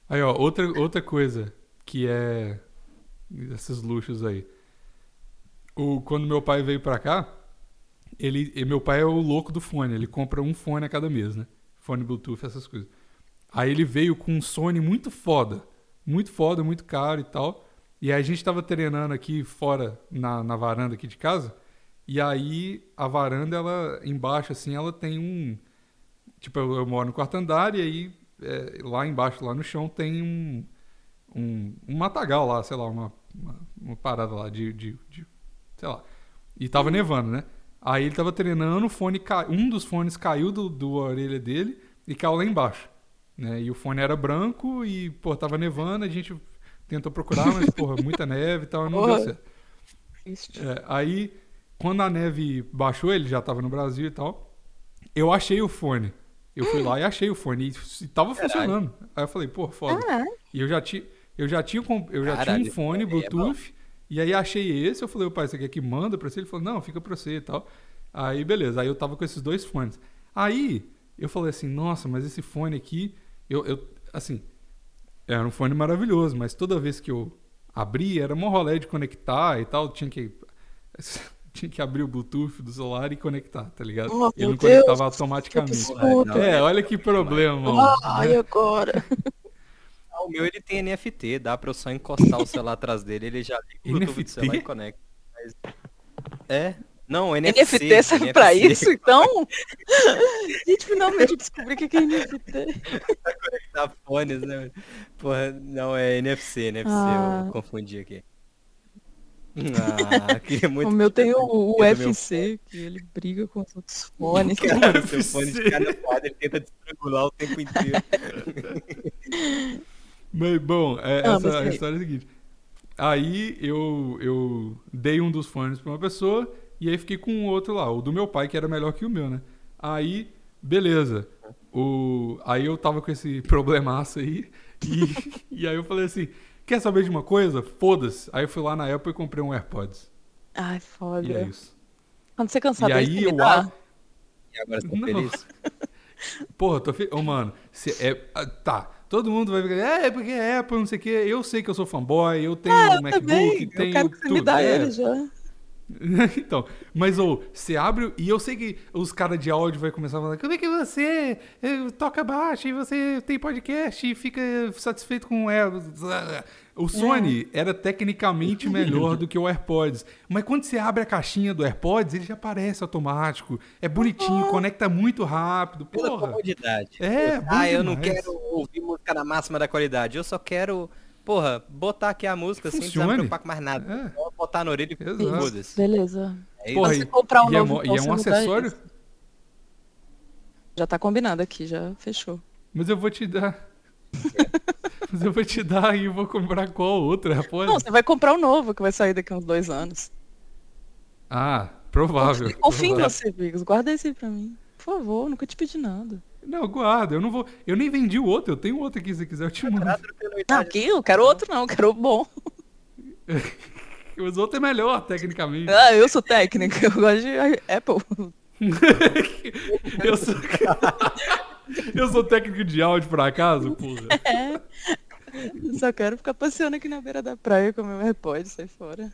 Aí, ó, outra, outra coisa que é esses luxos aí. O, quando meu pai veio pra cá, ele, meu pai é o louco do fone, ele compra um fone a cada mês, né? Fone Bluetooth, essas coisas. Aí ele veio com um Sony muito foda, muito foda, muito caro e tal. E a gente tava treinando aqui fora, na, na varanda aqui de casa. E aí a varanda, ela, embaixo assim, ela tem um... Tipo, eu, eu moro no quarto andar e aí é, lá embaixo, lá no chão, tem um, um, um matagal lá, sei lá, uma, uma, uma parada lá de, de, de- sei lá. E tava nevando, né? Aí ele tava treinando, o fone cai, um dos fones caiu do, do orelha dele e caiu lá embaixo, né? E o fone era branco e, pô, tava nevando, a gente tentou procurar, mas, porra, muita neve e tal, não deu Porra. certo. Triste. É, aí, quando a neve baixou, ele já tava no Brasil e tal, eu achei o fone. Eu fui lá e achei o fone e, e tava funcionando. Aí eu falei, pô, foda. E eu já tinha, eu já tinha, eu já Caralho, tinha um fone é Bluetooth e aí achei esse, eu falei, pai, você quer que manda pra você? Ele falou, não, fica pra você e tal. Aí, beleza. Aí eu tava com esses dois fones. Aí, eu falei assim, nossa, mas esse fone aqui, eu, eu assim, era um fone maravilhoso, mas toda vez que eu abria, era mó rolê de conectar e tal, tinha que *laughs* tinha que abrir o Bluetooth do celular e conectar, tá ligado? Oh, Ele não conectava Deus, automaticamente. que absurdo. É, olha que problema. Ai, agora. Ah, *laughs* O meu ele tem NFT, dá pra eu só encostar o celular atrás dele, ele já liga o Bluetooth do celular e conecta. Mas- É? Não, NFC. NFT serve pra NFC. isso, então? *laughs* Gente, finalmente eu descobri o que que é NFT. Conectar fones, né? Porra, não, é NFC, NFC, Ah. eu confundi aqui. *laughs* Ah, queria muito O meu tem o, É UFC, que ele briga com os outros fones. Cara, o seu fone de cada quadro, ele tenta te estrangular o tempo inteiro. *laughs* Mas, bom, é, Ah, essa, mas a peraí. história é a seguinte. Aí eu, eu dei um dos fones pra uma pessoa e aí fiquei com o outro lá, o do meu pai, que era melhor que o meu, né? Aí, beleza. O, aí eu tava com esse *laughs* problemaço aí e, e aí eu falei assim, quer saber de uma coisa? Foda-se. Aí eu fui lá na Apple e comprei um AirPods. Ai, E é foda. isso. Quando você cansar E aí eu... a- E agora você tá Não. feliz? *laughs* Porra, tô fe... Ô, mano, se é... ah, tá. Todo mundo vai ficar, é, porque é Apple, não sei o quê. Eu sei que eu sou fanboy, eu tenho Ah, um eu MacBook, também. Eu tenho quero que você tudo. me dá é. ele já. *laughs* então, mas ou você abre e eu sei que os caras de áudio vai começar a falar, como é que você eh, toca baixo e você tem podcast e fica satisfeito com é, o Sony era tecnicamente melhor do que o AirPods, mas quando você abre a caixinha do AirPods, ele já aparece automático, é bonitinho, conecta muito rápido, Pela porra. comodidade. É, ah, eu não demais. quero ouvir música na máxima da qualidade. Eu só quero, porra, botar aqui a música sem precisar me preocupar com mais nada. É. Botar na orelha e foda-se. Beleza. É. Porra, você e, comprar um e é, novo, mo- e então é um dá acessório. Já tá combinado aqui, já fechou. mas eu vou te dar. *laughs* mas eu vou te dar e eu vou comprar qual outro AirPods? Não, você vai comprar o novo, que vai sair daqui a uns dois anos. Ah, provável. Confio em provável. você, Bigos. Guarda esse aí pra mim. Por favor, nunca te pedi nada. Não, guarda. Eu não vou. Eu nem vendi o outro. Eu tenho outro aqui se quiser. Eu te mando. Não, aqui eu quero outro não, eu quero *laughs* o bom. Os outros é melhor, tecnicamente. Ah, eu sou técnica, eu gosto de Apple. *laughs* eu sou. *laughs* eu sou técnico de áudio, por acaso, porra. Só quero ficar passeando aqui na beira da praia com meu AirPod, sai fora.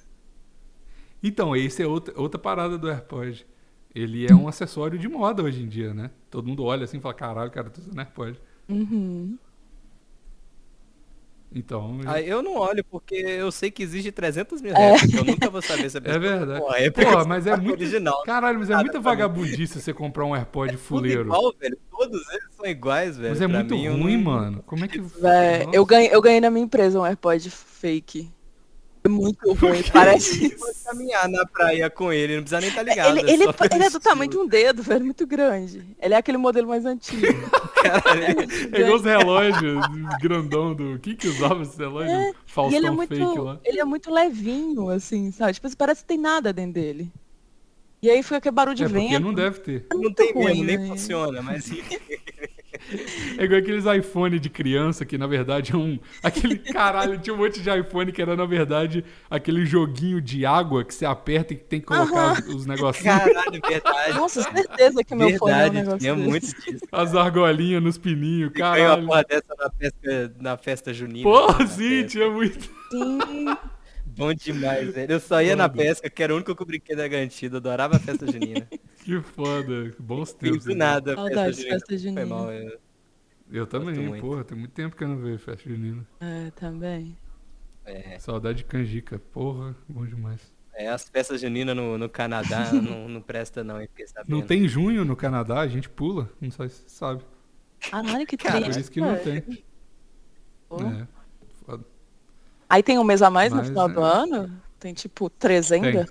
Então, esse é outra, outra parada do AirPod. Ele é um acessório de moda hoje em dia, né? Todo mundo olha assim e fala, caralho, cara, tô usando AirPod. Uhum. Então, Ah, eu não olho porque eu sei que existe 300 mil É. réplicas. Eu nunca vou saber se a é verdade. Porra, é Porra, mas é muito. original. Caralho, mas é Nada muita vagabundice você comprar um AirPod Tudo fuleiro. igual, velho. Todos eles são iguais, velho. Mas é Pra muito mim, eu ruim, não- mano. Como é que. Véi, eu, ganhei, eu ganhei na minha empresa um AirPod fake. É muito ruim, parece. Pode caminhar na praia com ele, não precisa nem estar ligado. Ele, ele, só pelo ele é do tamanho de um dedo, velho, muito grande. Ele é aquele modelo mais antigo. *laughs* Caralho. É igual os relógios grandão do. Quem que usava esse relógio? E Faustão ele é muito, fake lá. ele é muito levinho, assim, sabe? Tipo, assim, parece que tem nada dentro dele. E aí fica aquele barulho de É vento. não deve ter. Não tem ruim, mesmo, nem né? funciona, mas *laughs* *laughs* *laughs* É igual aqueles iPhone de criança que na verdade é um. Aquele *laughs* caralho, tinha um monte de iPhone que era na verdade aquele joguinho de água que você aperta e tem que colocar os, os negocinhos, Caralho, verdade. Nossa, certeza que meu fone é um verdade, negócio tinha muito disso. as argolinhas nos pininhos, Ganhou uma caralho. porra dessa na festa, na festa junina. Porra, Na sim, festa. tinha muito. Sim. Bom demais, velho. Eu só ia na Foda. pesca, que era o único que eu brinquedo era garantido. Eu adorava a festa junina. Que foda. Bons E tempos. do nada, Saudades festa junina. festa Foi junina. mal, eu- Eu também, muito. porra. Tem muito tempo que eu não vejo festa junina. É, também. é, Saudade de canjica. Porra, bom demais. é, as festas juninas no, no Canadá *laughs* não, não presta não, hein? Não tem junho no Canadá, a gente pula. Não sei se você sabe. Caralho, que Cara, Por triste. isso que não tem. É, foda. Aí tem um mês a mais Mas, no final é. do ano? Tem tipo trezembro?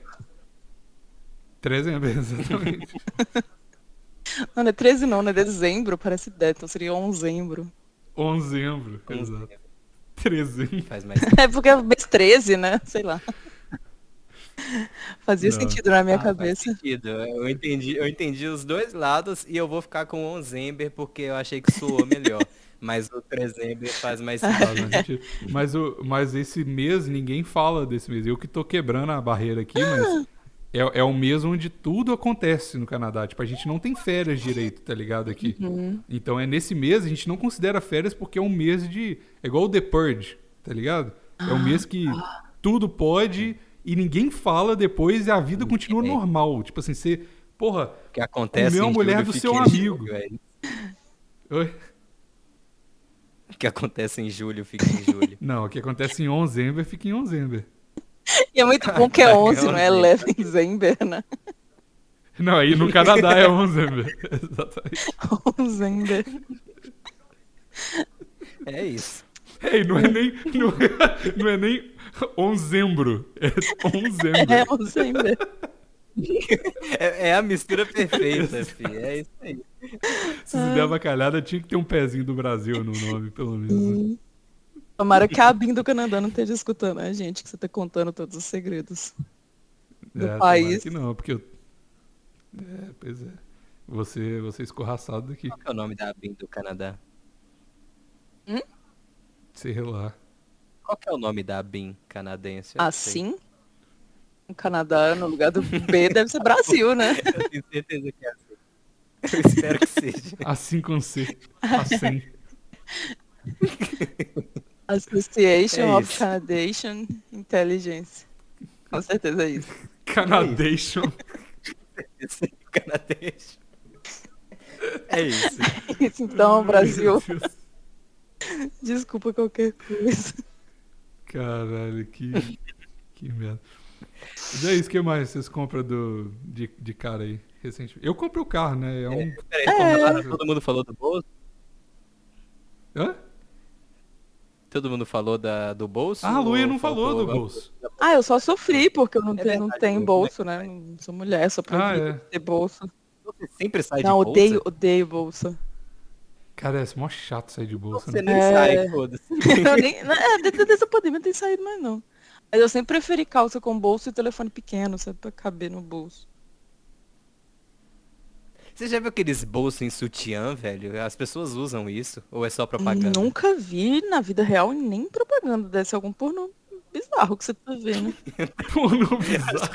13 *laughs* exatamente. Não, não é 13 não, não é dezembro, parece 10, então seria onzembro. Onzembro, exato. 13. Faz mais *laughs* É porque é mês 13, né? Sei lá. Fazia Não. sentido na minha Ah, faz cabeça. sentido. Eu entendi, eu entendi os dois lados e eu vou ficar com o Onzember porque eu achei que soou melhor. *laughs* Mas o Trezember faz mais Faz sentido. mais sentido. Mas, o, mas esse mês, ninguém fala desse mês. Eu que tô quebrando a barreira aqui, mas *gasps* é, é um mês onde tudo acontece no Canadá. Tipo, a gente não tem férias direito, tá ligado? Aqui. Então é nesse mês, a gente não considera férias porque é um mês de. É igual o The Purge, tá ligado? É um mês que tudo pode e ninguém fala depois e a vida continua normal. Tipo assim, você. Porra, O que acontece em mulher julho do fica seu em amigo. julho, velho. oi? O que acontece em julho fica em julho. Não, o que acontece em onzembro fica em onzembro. E é muito bom que é 11, não é Realmente. 11 dezembro, né? Não, aí no Canadá é onzembro. Exatamente. *laughs* Onzembro. É isso. Ei, não é nem. Não é, não é nem onzembro. É onzembro. É onzembro. É, é a mistura perfeita, fi. É isso aí. Se der bacalhada, tinha que ter um pezinho do Brasil no nome, pelo menos. né? Tomara que a Bim do Canadá não esteja escutando a gente, que você tá contando todos os segredos. do É, país. que não, porque eu. É, pois é. Você, você escorraçado daqui. Qual que é o nome da BIM do Canadá? Sei lá. Qual que é o nome da BIM canadense? Assim? O Canadá, no lugar do B, deve ser Brasil, né? *laughs* Eu tenho certeza que é assim. Eu espero que seja. Assim com C. Assim. *laughs* Association É of isso. Canadian Intelligence. Com certeza é isso. *laughs* Canadation. Esse *laughs* é canadense. É isso. *laughs* Isso então, Brasil. Desculpa qualquer coisa. Caralho, que. Que merda. Mas é isso, o que mais vocês compram do, de, de cara aí, recentemente? Eu comprei o carro, né? É um. Peraí, É. todo mundo falou do bolso? Hã? Todo mundo falou da, do bolso? Ah, a Luia não falou faltou do bolso. Ah, eu só sofri porque eu não, É tenho, não tenho Lu, bolso, né? Não sou mulher, sou Ah, proibida é. ter bolso. Você sempre sai Não, de bolsa? odeio, odeio bolsa. Cara, é mó chato sair de bolsa, Você né? nem É. sai, foda-se. *laughs* Eu nem, é, desde desde a pandemia não tem saído mais não. Mas eu sempre preferi calça com bolso e telefone pequeno, sabe? Pra caber no bolso. Você já viu aqueles bolsos em sutiã, velho? As pessoas usam isso? Ou é só propaganda? Nunca vi na vida real e nem propaganda. Deve ser algum pornô bizarro que você tá vendo. *laughs* Pornô bizarro.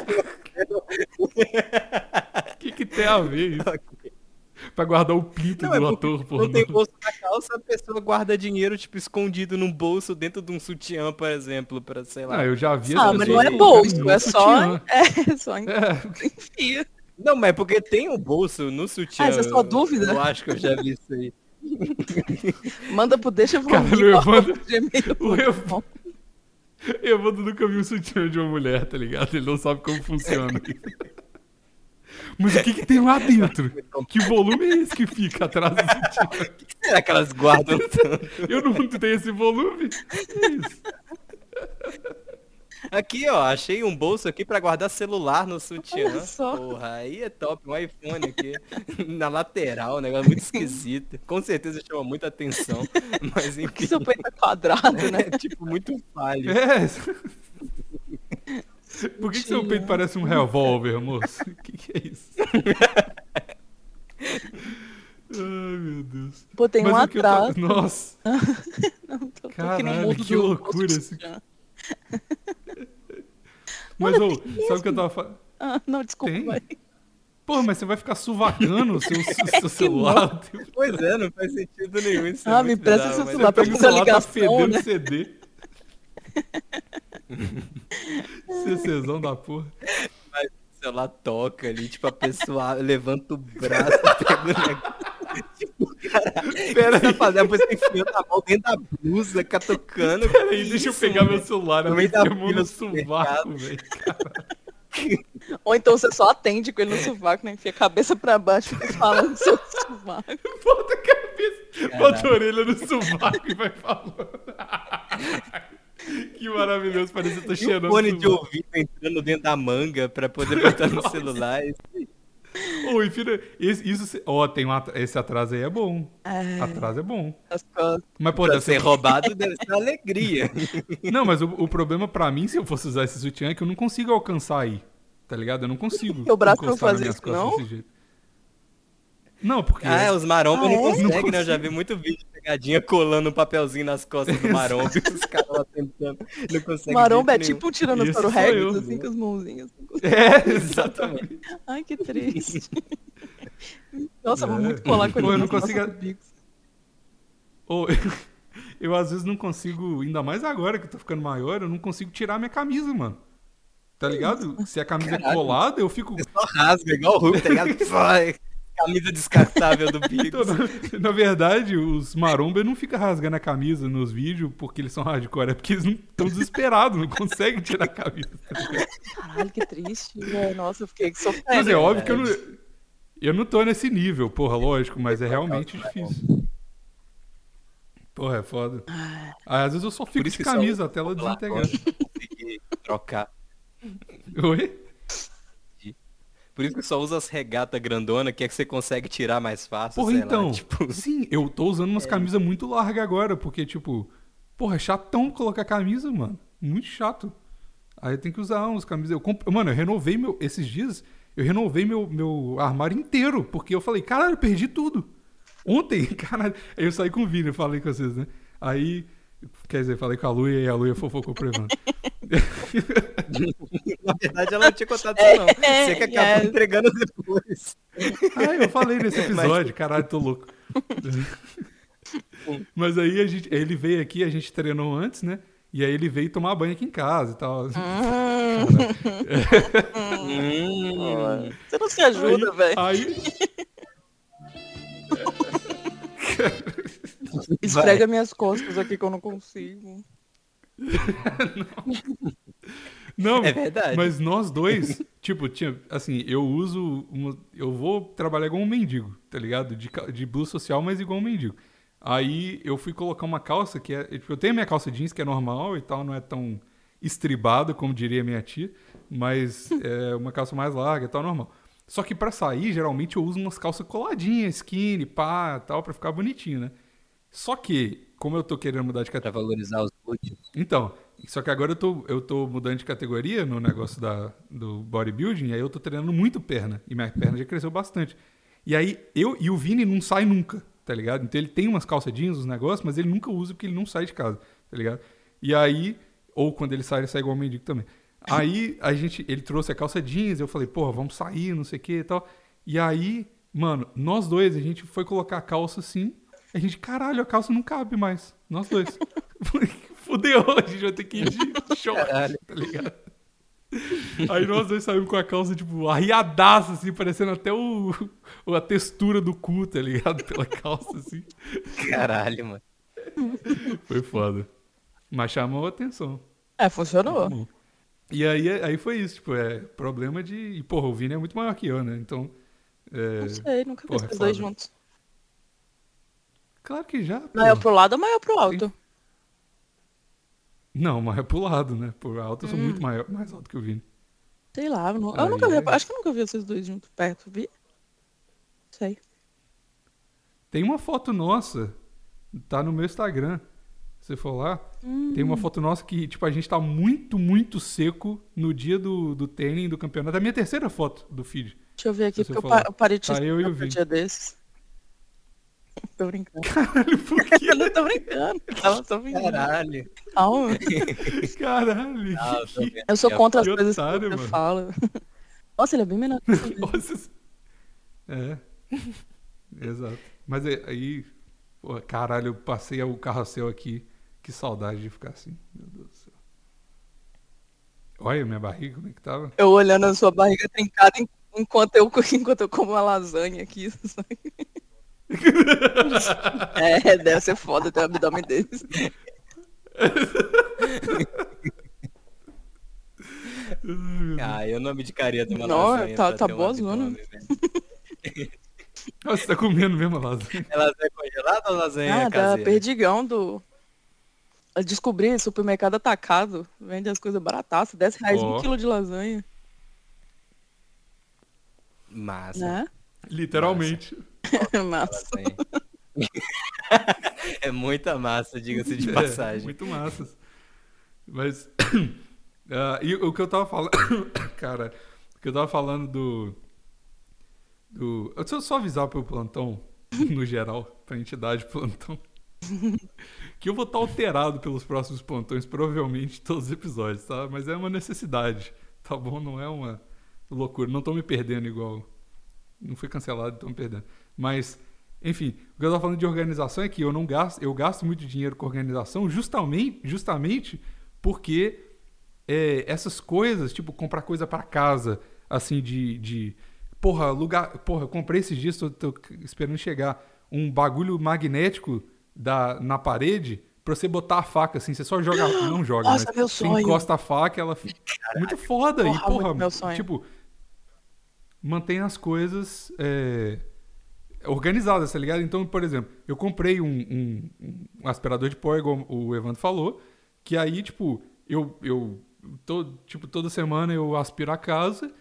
O *laughs* que, que tem a ver isso? Pra guardar o pinto Não, é do porque ator Não pornô. tem bolso na calça, a pessoa guarda dinheiro, tipo, escondido num bolso dentro de um sutiã, por exemplo, pra, sei lá. Ah, eu já vi Ah, as mas não é bolso, é só, *laughs* é só É, enfia. Não, mas é porque tem um bolso no sutiã. Ah, isso é só dúvida? Eu acho que eu já vi isso aí. Manda pro deixa Cara, eu mando- gmail.com. eu- Evandro nunca viu o sutiã de uma mulher, tá ligado? Ele não sabe como funciona. Mas o que, que tem lá dentro? Que volume é esse que fica atrás do sutiã? O *laughs* que será que elas guardam tanto? Eu não tenho esse volume. É isso. Aqui, ó, achei um bolso aqui pra guardar celular no sutiã. Olha só. Porra, aí é top, um iPhone aqui *laughs* na lateral, um negócio muito esquisito. Com certeza chama muita atenção, *laughs* mas Que enfim, seu peito é quadrado, né? é *laughs* tipo muito falho. É. Por que, que seu peito parece um revólver, moço? O que, que é isso? Ai, meu Deus. Botei um Mas o que eu tô- atrás. Nossa, Não, tô, tô Caralho, que nem mudo que do loucura esse- sutiã. Mas Mano, ô, sabe o que eu tava falando? Ah, não, desculpa. Tem? vai. Pô, mas você vai ficar suvacando o seu, *laughs* seu celular. Tipo, Pois é, não faz sentido nenhum. Isso é Ah, me muito presta bizarro, seu mas- celular pra fazer celular, tá ligação, fedendo né? CD. *laughs* CCzão da porra. O celular toca ali, tipo, a pessoa *laughs* levanta o braço, pega o negócio. Pera aí, fazendo? Depois você enfia a mão dentro da blusa, catucando. peraí, deixa eu pegar meu celular. No meio da no sovaco, velho. Ou então você só atende com ele no sovaco, né? Enfia a cabeça pra baixo e falando no seu sovaco. *laughs* Bota a cabeça, bota a orelha no sovaco e vai falando. Que maravilhoso, parece que eu tô E cheirando o fone de ouvido entrando dentro da manga pra poder botar no *laughs* celular. *laughs* Ô, esse- isso, se- ó, tem um at- esse atraso aí é bom. É, Atraso é bom. Mas, pô, deve ser ser... roubado *laughs* deve ser uma alegria. Não, mas o, o problema pra mim, se eu fosse usar esse sutiã, é que eu não consigo alcançar aí. Tá ligado? Eu não consigo. Teu braço não faz isso, não? desse jeito. Não, porque. Ah, os marombas Ah, não é? conseguem, né? Eu já vi muito vídeo de pegadinha colando um papelzinho nas costas do maromba e os caras lá tentando. Não conseguem. Maromba é de jeito tipo um tiranossauro Rex, eu. assim, com as mãozinhas. É, *laughs* exatamente. Ai, que triste. *laughs* Nossa, eu vou É. muito colar com Pô, eu ele. não consigo-. Ô, *laughs* eu às vezes não consigo, ainda mais agora que eu tô ficando maior, eu não consigo tirar minha camisa, mano. Tá ligado? Se a camisa é Caralho. colada, eu fico. nenhum. Só rasga, igual o Hulk, tá ligado? Camisa descartável do *laughs* Bigos. Então, na, na verdade, os maromba não ficam rasgando a camisa nos vídeos porque eles são hardcore, é porque eles não estão desesperados, não conseguem tirar a camisa. tá? Caralho, que triste. velho. Nossa, eu fiquei sofrendo. Mas é óbvio que eu não, eu não tô nesse nível, porra, lógico, mas é realmente difícil. Porra, é foda. Aí, às vezes eu só fico de camisa até ela desintegrar. trocar. Oi? Por isso que só usa as regatas grandona, que é que você consegue tirar mais fácil, Porra, sei lá, então, tipo... sim, eu tô usando umas camisas muito largas agora, porque, tipo, porra, é chatão colocar camisa, mano. Muito chato. Aí tenho que usar uns camisas. Eu comp... Mano, eu renovei meu. Esses dias, eu renovei meu, meu armário inteiro, porque eu falei, caralho, eu perdi tudo. Ontem, *laughs* caralho. Aí eu saí com o Vini, eu falei com vocês, né? Aí, quer dizer, falei com a Luia e a Luia fofocou pro Evandro. *laughs* Na verdade, ela não tinha contado isso, não. É, Você que acabou é. entregando depois. Ah, eu falei nesse episódio, caralho, tô louco. *laughs* Mas aí a gente, ele veio aqui, a gente treinou antes, né? E aí ele veio tomar banho aqui em casa e tal. Hum, *laughs* Você não se ajuda, velho. Aí, *laughs* Esfrega minhas costas aqui que eu não consigo. não, É verdade. mas nós dois, tipo, tinha, assim, eu uso, uma, eu vou trabalhar igual um mendigo, tá ligado? De, de blusa social, mas igual um mendigo. Aí eu fui colocar uma calça que é, tipo, eu tenho minha calça jeans que é normal e tal, não é tão estribada como diria minha tia, mas *laughs* é uma calça mais larga e tal, normal. Só que pra sair, geralmente eu uso umas calças coladinhas, skinny, pá, tal, pra ficar bonitinho, né? Só que, como eu tô querendo mudar de pra categoria. valorizar os glúteos. Então, só que agora eu tô, eu tô mudando de categoria no negócio da, do bodybuilding, aí eu tô treinando muito perna. E minha perna já cresceu bastante. E aí, eu e o Vini não sai nunca, tá ligado? Então ele tem umas calça jeans, uns negócios, mas ele nunca usa porque ele não sai de casa, tá ligado? E aí, ou quando ele sai, ele sai igual mendigo também. Aí a gente, ele trouxe a calça jeans, eu falei, porra, vamos sair, não sei o que e tal. E aí, mano, nós dois, a gente foi colocar a calça assim, a gente, caralho, a calça não cabe mais. Nós dois. *laughs* Fudeu, a gente vai ter que ir de short, Caralho. tá ligado? Aí nós dois saímos com a calça, tipo, arriadaça, assim, parecendo até o, o- a textura do cu, tá ligado? Pela calça, assim. Caralho, mano. Foi foda. Mas chamou a atenção. É, funcionou. Bom. E aí, aí foi isso, tipo, é problema de. E, porra, o Vini é muito maior que eu, né? Então. é, Não sei, nunca vi porra, é esses dois juntos. Claro que já. Maior porra. pro lado ou maior pro alto? Não, é pro lado, né? Por alto eu sou Hum. muito maior, mais alto que o Vini. Sei lá, eu, nu- eu nunca vi. é- Acho que eu nunca vi vocês dois juntos perto, vi? Sei. Tem uma foto nossa, tá no meu Instagram. Se for lá, tem Hum. uma foto nossa que, tipo, a gente tá muito, muito seco no dia do, do tênis do campeonato. É a minha terceira foto do feed. Deixa eu ver aqui, você porque eu, pa- eu parei de Tá eu e o dia desses. Tô brincando. Caralho, por quê? *laughs* Eu não tô brincando. Ela tô brincando. Caralho. Calma. *laughs* Caralho. Ah, eu tô que- vendo. Eu sou contra as coisas otário, que você mano. fala. Nossa, ele é bem menor. *laughs* Nossa. É. Exato. Mas aí- aí, pô, caralho, eu passei o carrossel aqui. Que saudade de ficar assim. Meu Deus do céu. Olha minha barriga, como é que tava? Eu olhando a sua barriga trincada en- enquanto eu, enquanto eu como uma lasanha aqui. É, deve ser foda ter um abdômen desse. Ah, eu não abdicaria de uma Não, lasanha tá- tá um boa zona. Nossa, você tá comendo mesmo a lasanha. É lasanha congelada ou lasanha Ah, da caseira? perdigão do. Eu descobri, supermercado atacado, vende as coisas barataças, 10 reais Ó. um quilo de lasanha, Massa. né? Literalmente. Massa. Lasanha. *laughs* *laughs* é muita massa, diga-se de É, passagem. muito massas. Mas. *coughs* ah, e o que eu tava falando. *coughs* Cara, o que eu tava falando do. do deixa eu só avisar pro plantão, *laughs* no geral, pra entidade plantão. que eu vou estar alterado pelos próximos plantões, provavelmente, todos os episódios, tá? Mas é uma necessidade, tá bom? Não é uma loucura. Não tô me perdendo igual. Não fui cancelado, tô me perdendo. Mas, enfim, o que eu tava falando de organização é que eu não gasto, eu gasto muito dinheiro com organização justamente, justamente porque é, essas coisas, tipo, comprar coisa pra casa, assim, de. de porra, lugar. Porra, eu comprei esses dias, tô, tô esperando chegar um bagulho magnético da, na parede pra você botar a faca, assim, você só joga. *gasps* Não joga, Nossa, mas meu você sonho. encosta a faca, ela fica. Muito foda. Porra, e, porra, muito meu sonho. tipo, mantém as coisas. é, organizadas, tá ligado? Então, por exemplo, eu comprei um, um- um aspirador de pó, igual o Evandro falou, que aí, tipo, eu, eu to- tipo, toda semana eu aspiro a casa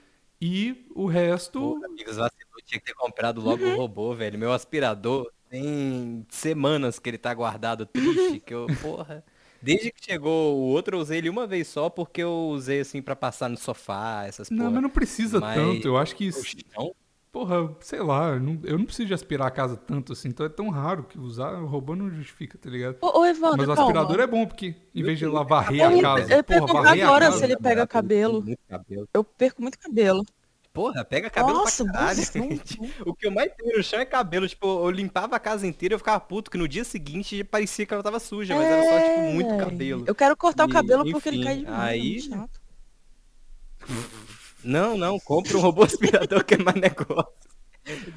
e o resto. Pô, amigos, vacilou, tinha que ter comprado logo Uhum. o robô, velho. Meu aspirador tem semanas que ele tá guardado triste, que eu, porra. Desde que chegou o outro, eu usei ele uma vez só, porque eu usei assim pra passar no sofá, essas Não, porra. mas não precisa Mas- tanto. Eu acho que, O chão, porra, sei lá, eu não, eu não preciso de aspirar a casa tanto assim. Então é tão raro que usar o robô não justifica, tá ligado? Ô, ô Evandro, Mas o calma. aspirador é bom, porque em vez de ela varrer Eu a casa, eu porra, a agora se ele pega cabelo. Muito cabelo. Eu perco muito cabelo. Porra, pega cabelo Nossa, pra caralho. *laughs* O que eu mais tenho no chão é cabelo. Tipo, eu limpava a casa inteira e eu ficava puto, que no dia seguinte parecia que ela tava suja, mas era só, tipo, muito É. cabelo. Eu quero cortar o E, cabelo porque ele enfim, cai de mim. aí- é muito chato. *laughs* Não, não, compra um robô *laughs* aspirador que é mais negócio.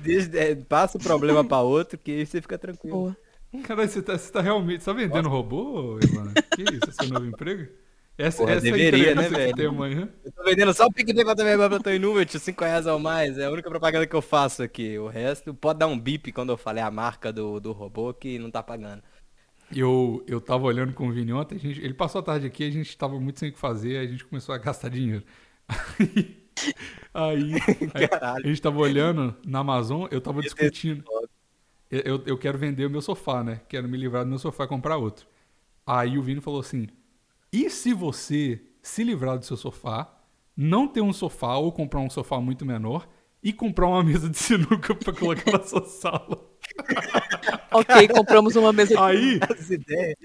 Desde- é, passa o problema pra outro, que aí você fica tranquilo. Boa. Caralho, você tá, você tá realmente. Você tá vendendo robô, Ivan? Que isso? É seu novo emprego? Essa, Porra, essa é a deveria, né, que tem velho? amanhã. Eu tô vendendo só o PicPay pra também pra tô inútil, 5 reais ou mais. É a única propaganda que eu faço aqui. O resto pode dar um bip quando eu falei a marca do, do robô que não tá pagando. Eu, eu tava olhando com o Vini ontem, a gente, ele passou a tarde aqui, a gente tava muito sem o que fazer, a gente começou a gastar dinheiro. Aí, aí Caralho. a gente tava olhando na Amazon, eu tava discutindo. Eu, eu, quero vender o meu sofá, né? Quero me livrar do meu sofá e comprar outro. Aí o Vini falou assim: e se você se livrar do seu sofá, não ter um sofá ou comprar um sofá muito menor e comprar uma *laughs* mesa de sinuca pra colocar na sua sala? *laughs* Ok, compramos uma mesa de Aí, As ideias.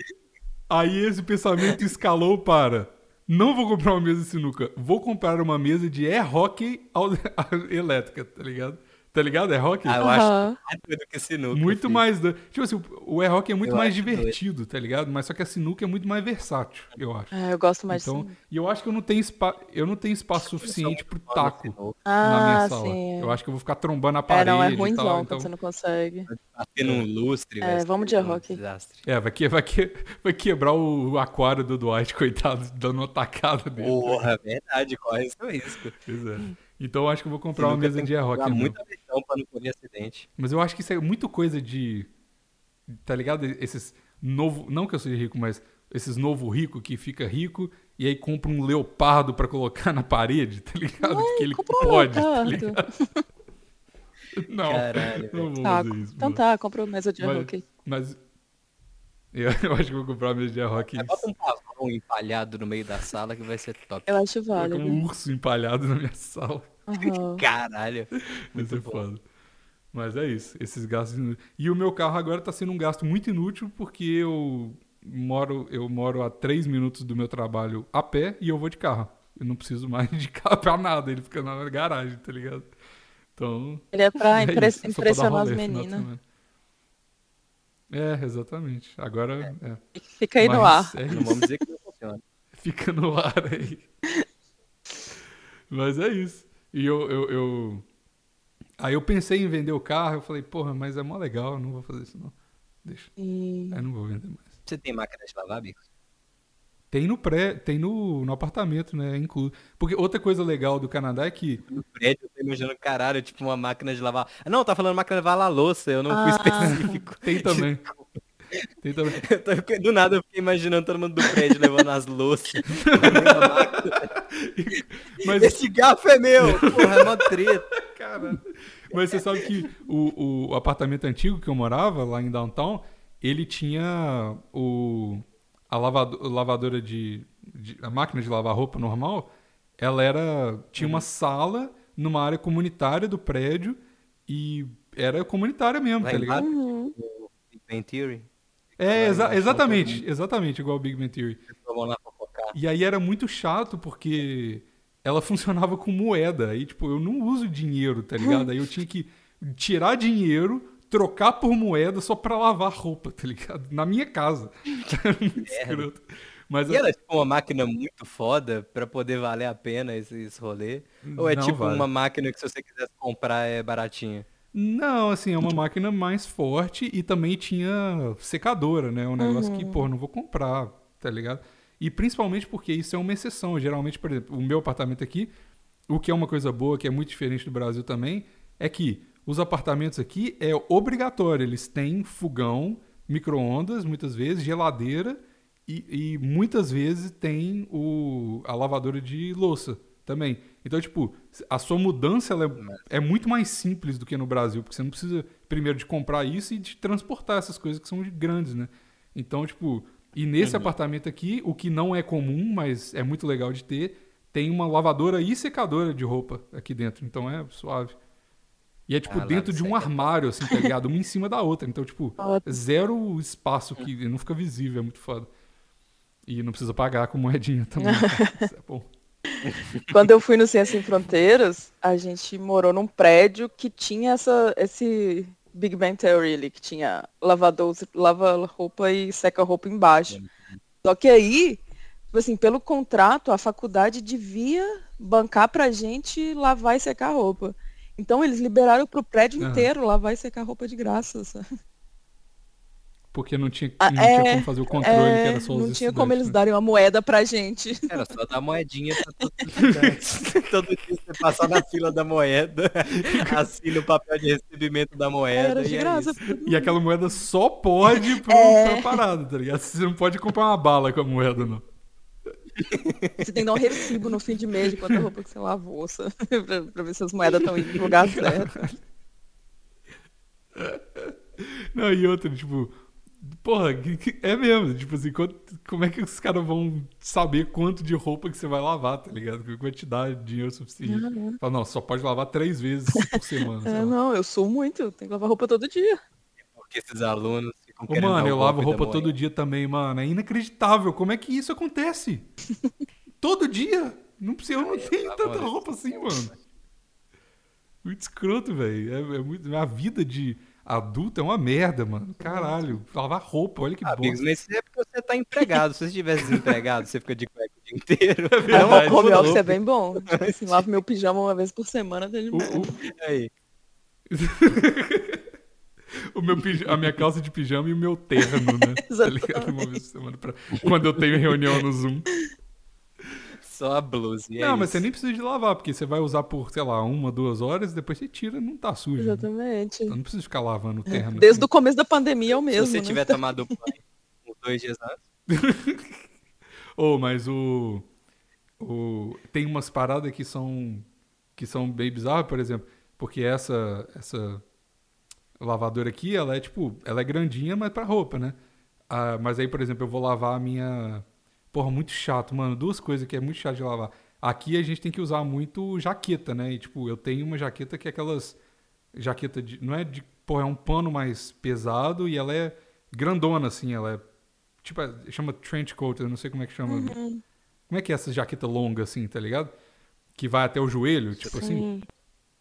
Aí esse pensamento escalou para não vou comprar uma mesa de sinuca, vou comprar uma mesa de air hockey *laughs* elétrica, tá ligado? Tá ligado? Air hockey? Ah, eu Aham. acho mais doido que sinuca. muito filho. mais. do- Tipo assim, o air hockey é muito Eu mais acho doido. divertido, tá ligado? Mas só que a sinuca é muito mais versátil, eu acho. É, eu gosto mais Então, de e eu acho que eu não tenho, spa... eu não tenho espaço suficiente pro taco Sinuca. na minha Ah, sala. sim. Eu acho que eu vou ficar trombando a É, parede não, é ruimzão tal. quando Então, você não consegue. Bater num lustre, É, vamos de um hockey. Desastre. é, vai, que... vai, que... vai quebrar o aquário do Dwight, coitado, dando uma tacada dele. Porra, verdade, corre esse risco. Pois é. Então eu acho que eu vou comprar uma mesa tem de jogar mesmo. muita atenção pra não correr acidente. Mas eu acho que isso é muito coisa de. Tá ligado? Esses novo. Não que eu seja rico, mas esses novo rico que fica rico e aí compra um leopardo pra colocar na parede, tá ligado? que ele compra um pode, tá ligado? *laughs* Não, Caralho, não vou Tá, fazer isso. então pô. tá, comprou mesa de Mas- hockey. Mas. Eu, *laughs* eu acho que eu vou comprar uma mesa de. Aí Bota um pavão empalhado no meio da sala que vai ser top. Eu acho válido. um urso empalhado na minha sala. Aham. *laughs* Caralho. Muito ser bom. foda. Mas é isso, esses gastos inúteis. E o meu carro agora tá sendo um gasto muito inútil porque eu moro, eu moro a três minutos do meu trabalho a pé e eu vou de carro. Eu não preciso mais de carro *laughs* pra nada, ele fica na garagem, tá ligado? Então. Ele é pra *laughs* é impre- isso, dar impressionar as rolê meninas. É, exatamente. Agora é. Fica aí no Mas ar. é Não vamos dizer que não funciona. Fica no ar aí. Mas é isso. E eu, eu, eu- Aí eu pensei em vender o carro, eu falei, porra, mas é mó legal, eu não vou fazer isso não. Deixa. E- Aí não vou vender mais. Você tem máquina de lavar, Bicos? Tem no pré, tem no, no apartamento, né? Incluso. Porque outra coisa legal do Canadá é que. No prédio, eu tô imaginando, caralho, tipo uma máquina de lavar. Ah, Não, tá falando máquina de lavar a louça, eu não fui Ah. *laughs* específico. Tem também. Tem também. Eu tô- Do nada eu fiquei imaginando todo mundo do prédio levando as louças. *laughs* Mas, Esse garfo é meu! Porra, é mó treta. cara, mas você sabe que o, o apartamento antigo que eu morava, lá em downtown, ele tinha o, a lavado- lavadora de, de- A máquina de lavar roupa normal, ela era. Tinha uma sala numa área comunitária do prédio e era comunitária mesmo, Lá tá ligado? Uhum. Big Bang Theory. É, exa- exatamente, exatamente, igual o Big Man Theory. E aí era muito chato porque ela *laughs* funcionava com moeda. Aí, tipo, eu não uso dinheiro, tá ligado? Aí eu tinha que tirar dinheiro, trocar por moeda só pra lavar roupa, tá ligado? Na minha casa. *laughs* Era muito escroto. Mas E era tipo uma máquina muito foda pra poder valer a pena esse, esse rolê? Ou é Não tipo vale. uma máquina que se você quisesse comprar é baratinha? Não, assim, é uma máquina mais forte e também tinha secadora, né? Um negócio que, pô, não vou comprar, tá ligado? E principalmente porque isso é uma exceção. Geralmente, por exemplo, o meu apartamento aqui, o que é uma coisa boa, que é muito diferente do Brasil também, é que os apartamentos aqui é obrigatório. Eles têm fogão, micro-ondas, muitas vezes, geladeira e, e muitas vezes tem o, a lavadora de louça também. Então, tipo, a sua mudança ela é, é muito mais simples do que no Brasil, porque você não precisa primeiro de comprar isso e de transportar essas coisas que são grandes, né? Então, tipo, e nesse apartamento aqui, o que não é comum, mas é muito legal de ter, tem uma lavadora e secadora de roupa aqui dentro. Então é suave. E é tipo Ah, dentro de um armário, assim, tá *laughs* ligado? Uma em cima da outra. Então, tipo, *laughs* zero espaço que não fica visível, é muito foda. E não precisa pagar com moedinha também. *laughs* Isso é bom. Quando eu fui no Ciência Sem Fronteiras, a gente morou num prédio que tinha essa, esse Big Bang Theory ali, que tinha lavador, lava roupa e seca roupa embaixo. Só que aí, tipo assim, pelo contrato, a faculdade devia bancar pra gente lavar e secar roupa. Então eles liberaram pro prédio inteiro lavar e secar roupa de graça. sabe? Porque não tinha, Ah, não tinha é, como fazer o controle, que É, era só os não tinha como estudantes, eles né? darem uma moeda pra gente. Era só dar moedinha pra os *laughs* estudantes. Todo dia você passar na fila da moeda, *laughs* assina o papel de recebimento da moeda Era e de é graça. isso. E aquela moeda só pode pro, É. pra parada, tá ligado? Você não pode comprar uma bala com a moeda, não. Você tem que dar um recibo no fim de mês de quanta roupa que você lavou, sabe? *laughs* pra, pra ver se as moedas estão indo no lugar certo. Não, e outra, tipo, porra, é mesmo, tipo assim, como é que os caras vão saber quanto de roupa que você vai lavar, tá ligado? Que vai te dar dinheiro suficiente. Fala, não, só pode lavar três vezes por *laughs* semana. É, não, eu sou muito, tenho que lavar roupa todo dia. Porque esses alunos ficam Ô, mano, eu lavo roupa todo dia também, mano. É inacreditável. Como é que isso acontece? *laughs* todo dia. Não precisa, eu não tenho lavo tanta roupa assim, mano. Muito escroto, velho. É, é muito... A vida de adulto é uma merda, mano. Caralho. Lavar roupa, olha que Ah, bosta. Bigos, mas isso é porque você tá empregado. Se você estivesse desempregado, você fica de cueca o dia inteiro. *laughs* Aí, verdade. o home Não, office é bem bom. Tipo *laughs* assim, lavo meu pijama uma vez por semana, tá de boa. o- *laughs* Aí. o meu pija- a minha calça de pijama e o meu terno, né? tá ligado? Uma vez por semana pra... Quando eu tenho reunião no Zoom. Só a blusa. e é não, mas isso. você nem precisa de lavar, porque você vai usar por, sei lá, uma, duas horas, depois você tira não tá sujo. né? Exatamente. Então não precisa ficar lavando o terno. Desde assim. o começo da pandemia é o mesmo. Se você né? tiver tomado banho *laughs* dois dias antes, *laughs* Oh, mas o, o tem umas paradas que são que são bem bizarras, por exemplo, porque essa essa lavadora aqui, ela é tipo, ela é grandinha, mas pra roupa, né? Ah, mas aí, por exemplo, eu vou lavar a minha Porra, muito chato, mano. Duas coisas que é muito chato de lavar. Aqui a gente tem que usar muito jaqueta, né? E, tipo, eu tenho uma jaqueta que é aquelas jaqueta de. Não é de. Pô, é um pano mais pesado e ela é grandona, assim. Ela é. Tipo, é- chama trench coat, eu não sei como é que chama. Uhum. Como é que é essa jaqueta longa, assim, tá ligado? Que vai até o joelho, tipo assim, Sim.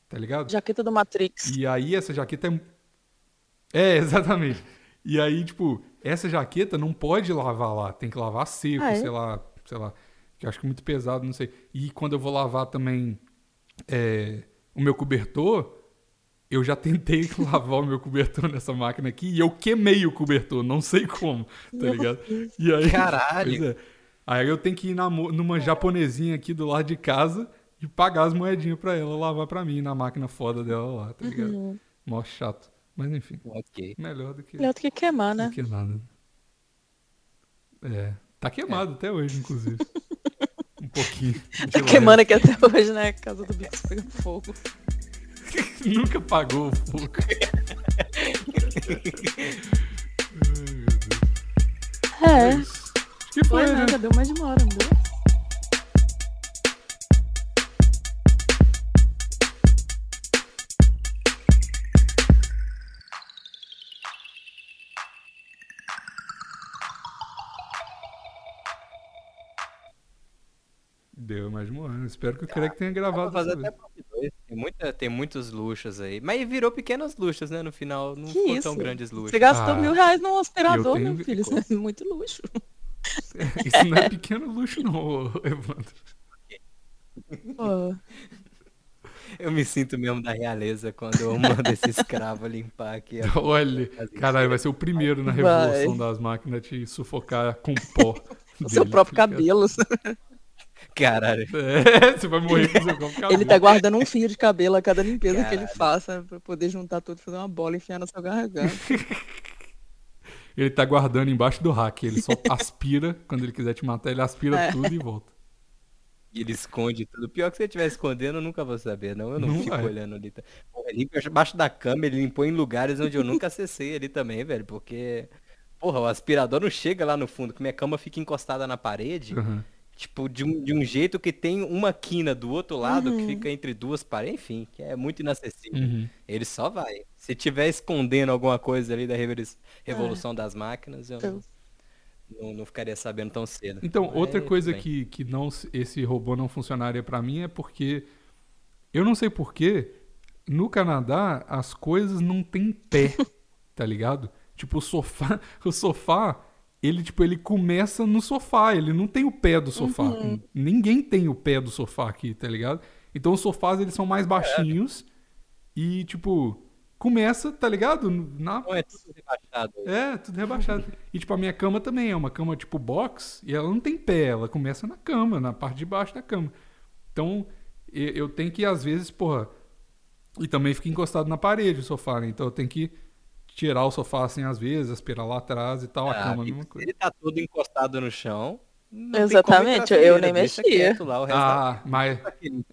tá ligado? Jaqueta do Matrix. E aí essa jaqueta é. É, *laughs* exatamente. E aí, tipo, essa jaqueta não pode lavar lá, tem que lavar seco, Ah, é? sei lá, sei lá. Que eu acho que é muito pesado, não sei. E quando eu vou lavar também é, o meu cobertor, eu já tentei *laughs* lavar o meu cobertor nessa máquina aqui e eu queimei o cobertor, não sei como, tá ligado? E aí, Caralho. É. Aí eu tenho que ir na numa japonesinha aqui do lado de casa e pagar as moedinhas pra ela lavar pra mim na máquina foda dela lá, tá ligado? Uhum. Mó chato. Mas enfim, Ok. melhor do que, Melhor do que queimar, né? do que nada. É. Tá queimado até hoje, inclusive. *laughs* um pouquinho. Tá leve. queimando aqui até hoje, né? Casa do Bix pega fogo. *laughs* Nunca pagou o fogo. *laughs* Ai, É. meu Deus. Acho que foi, Foi, né? né? Deu mais de uma hora, não deu? Deu mais de um ano. Espero que o Craig tenha gravado fazer até parte 2. Tem, muita, tem muitos luxos aí. Mas virou pequenas luxas, né? No final. Não Que ficou isso? tão grandes luxos. Você gastou Ah, mil reais num aspirador, tenho- meu filho. Isso é muito luxo. *laughs* Isso não é pequeno luxo, não, Evandro. Eu me sinto mesmo da realeza quando eu mando esse escravo limpar aqui. Olha, caralho, vai ser o primeiro na Vai. revolução das máquinas a te sufocar com pó. *laughs* o seu dele, próprio tá ligado? cabelo. Caralho. É, você vai morrer com o seu cabelo. Ele tá guardando um fio de cabelo a cada limpeza que ele Caralho. faça pra poder juntar tudo e fazer uma bola e enfiar na sua garganta. *laughs* Ele tá guardando embaixo do rack. Ele só *laughs* aspira, quando ele quiser te matar, ele aspira É. tudo e volta. E ele esconde tudo. Pior que se ele estiver escondendo, eu nunca vou saber, não. Eu não, Não fico vai. olhando ali. Porra, ele limpa embaixo da cama, ele limpou em lugares onde eu nunca acessei ali também, velho. Porque, porra, o aspirador não chega lá no fundo, que minha cama fica encostada na parede. Aham. Tipo, de um, de um jeito que tem uma quina do outro lado Uhum. que fica entre duas paredes, enfim, que é muito inacessível. Uhum. Ele só vai. Se tiver escondendo alguma coisa ali da É. revolução das máquinas, eu não, Eu- não, não ficaria sabendo tão cedo. Então, Mas, outra coisa que, que não, esse robô não funcionaria pra mim é porque eu não sei porquê, no Canadá as coisas não têm pé, *laughs* tá ligado? Tipo, o sofá, o sofá, ele tipo, ele começa no sofá, ele não tem o pé do sofá. Ninguém tem o pé do sofá aqui, tá ligado? Então os sofás eles são mais baixinhos e tipo, começa, tá ligado? Na Não é tudo rebaixado. é, tudo rebaixado. E, tipo, a minha cama também é uma cama, tipo, box, e ela não tem pé, ela começa na cama, na parte de baixo da cama. Então, eu tenho que, às vezes, porra. E também fica encostado na parede o sofá, né? Então eu tenho que tirar o sofá assim, às vezes, aspirar lá atrás e tal, a Ah, cama, a e mesma coisa. ele tá todo encostado no chão. não tem Exatamente, eu nem mexia. lá o resto da- Ah, mas,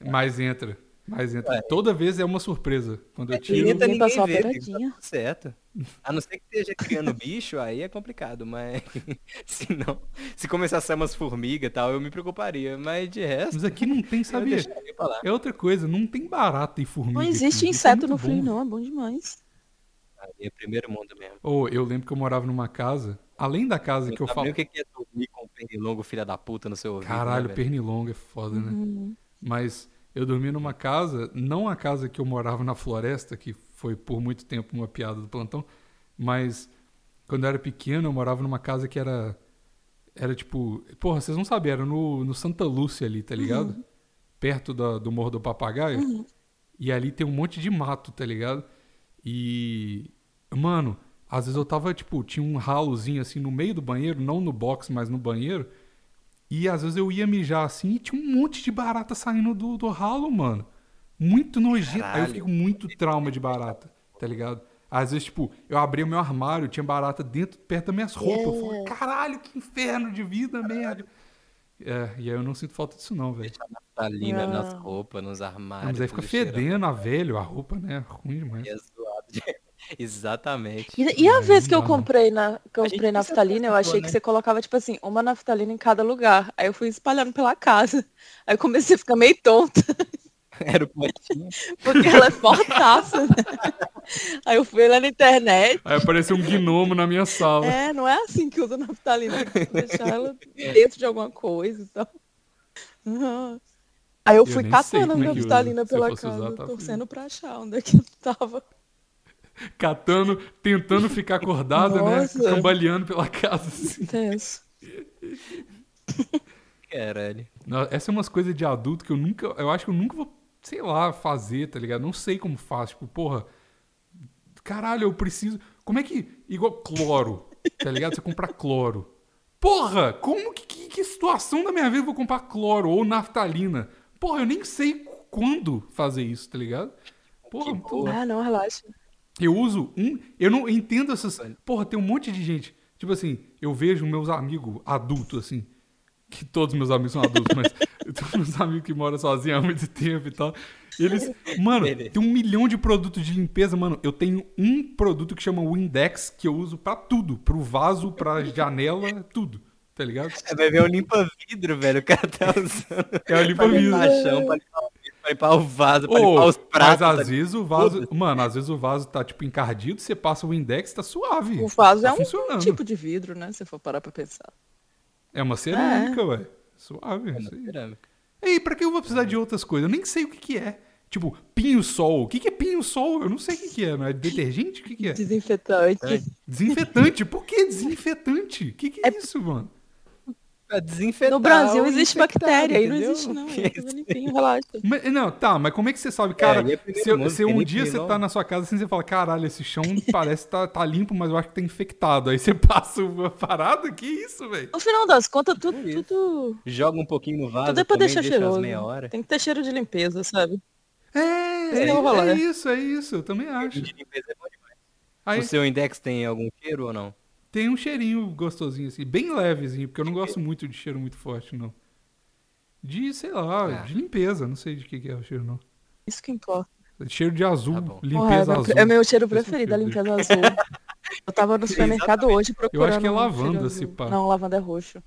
mas entra. Mas entra. Ué. Toda vez é uma surpresa. Quando eu Limita, tiro. Ninguém ninguém passou vê, tá certo. A não ser que esteja criando bicho, aí é complicado, mas *laughs* se não, se começar a sair umas formigas e tal, eu me preocuparia, mas de resto, Mas aqui não tem, eu sabia? É outra coisa, não tem barata e formiga. Não aqui. existe Isso é inseto muito no frio, não. É bom demais. Aí é primeiro mundo mesmo. Ou eu lembro que eu morava numa casa, além da casa Não que eu falo. o que é dormir com o pernilongo, filha da puta, no seu ouvido. Caralho, né, pernilongo é foda, né? Uhum. Mas eu dormi numa casa, não a casa que eu morava na floresta, que foi por muito tempo uma piada do plantão, mas quando eu era pequeno eu morava numa casa que era. Era tipo. Porra, vocês não sabem, era no, no Santa Lúcia ali, tá ligado? Perto da- do Morro do Papagaio. E ali tem um monte de mato, tá ligado? E. Mano, às vezes eu tava, tipo, tinha um ralozinho assim no meio do banheiro, não no box, mas no banheiro. E às vezes eu ia mijar assim e tinha um monte de barata saindo do, do ralo, mano. Muito nojento. Aí eu Caralho. fico com muito trauma de barata, tá ligado? Às vezes, tipo, eu abria o meu armário, tinha barata dentro, perto das minhas roupas. Eu falava, caralho, que inferno de vida, merda. É, e aí eu não sinto falta disso não, velho. Naftalina Não. nas roupas, nos armários. Mas aí fica tudo cheirando. fedendo a velho, a roupa, né? Ruim demais. E é. *laughs* Exatamente. E, e a Não, vez que eu comprei na, eu A comprei naftalina, eu achei boa, que né? você colocava, tipo assim, uma naftalina em cada lugar. Aí eu fui espalhando pela casa. Aí eu comecei a ficar meio tonta. *laughs* Era o potinho. *laughs* Porque ela é fortaça, né? Aí eu fui lá na internet. Aí apareceu um gnomo na minha sala. É, não é assim que usa naftalina, tem que deixar ela dentro de alguma coisa e tal. Uhum. Aí eu Eu fui catando a é usa. naftalina eu pela fosse usar, casa, tá torcendo pra achar onde é que tava. Catando, tentando ficar acordada, né? Nossa. Cambaleando pela casa. assim. Tenso. Caralho. Essa é umas coisas de adulto que eu nunca. Eu acho que eu nunca vou, sei lá, fazer, tá ligado? Não sei como faz. Tipo, porra. Caralho, eu preciso. Como é que. Igual cloro, tá ligado? Você comprar cloro. Porra! Como que, que, que situação da minha vida eu vou comprar cloro ou naftalina? Porra, eu nem sei quando fazer isso, tá ligado? Porra, Que porra. Ah, não, relaxa. Eu uso um. Eu não entendo essas. Porra, tem um monte de gente. Tipo assim, eu vejo meus amigos adultos, assim. Que todos meus amigos são adultos, mas *laughs* eu tenho meus amigos que moram sozinhos há muito tempo e tal. E eles. *laughs* Mano, tem um milhão de produtos de limpeza, mano. Eu tenho um produto que chama Windex, que eu uso pra tudo. Pro vaso, pra *laughs* janela, tudo. Tá ligado? É, vai ver um limpa-vidro, velho. O cara tá usando. É o pra limpa-vidro. limpar chão, pra limpar o pra limpar o vaso, pra Ô, limpar os pratos. mas tá às vezes o vaso. Mano, às vezes o vaso tá tipo encardido, você passa o Windex, tá suave. O vaso tá é um tipo de vidro, né? Se for parar pra pensar. É uma cerâmica, ué. Suave. isso aí. cerâmica. Ei, pra que eu vou precisar de outras coisas? Eu nem sei o que que é. Tipo, pinho-sol. O que que é pinho-sol? Eu não sei o que que é. Não é detergente? O que que é? Desinfetante. Desinfetante. Por que desinfetante? O que que é, isso, mano? Pra desinfetar. No Brasil existe bactéria, aí não existe não. É tudo limpinho, relaxa. *laughs* Mas, não, tá, mas como é que você sabe? Cara, é primeiro se, mundo, se um dia você tá na sua casa assim, você fala, caralho, esse chão parece que tá, tá limpo, mas eu acho que tá infectado. Aí você *laughs* passa uma parada, que isso, velho? No final das contas, tudo, É tudo, Joga um pouquinho no vaso, tudo é pra também deixar cheiroso. meia hora. Tem que ter cheiro de limpeza, sabe? É, é, é é isso, é isso. Eu também acho. De limpeza é bom demais. Aí O seu index tem algum cheiro ou não? Tem um cheirinho gostosinho, assim, bem levezinho, porque eu não gosto muito de cheiro muito forte, não. De, sei lá, Ah. de limpeza, não sei de que, que é o cheiro, não. Isso que importa. Cheiro de azul, Tá bom. Porra, é, limpeza meu, azul. é meu cheiro é preferido, a cheiro limpeza azul. Eu tava no *laughs* supermercado hoje procurando. que é um lavanda, cheiro se pá. Não, lavanda é roxo.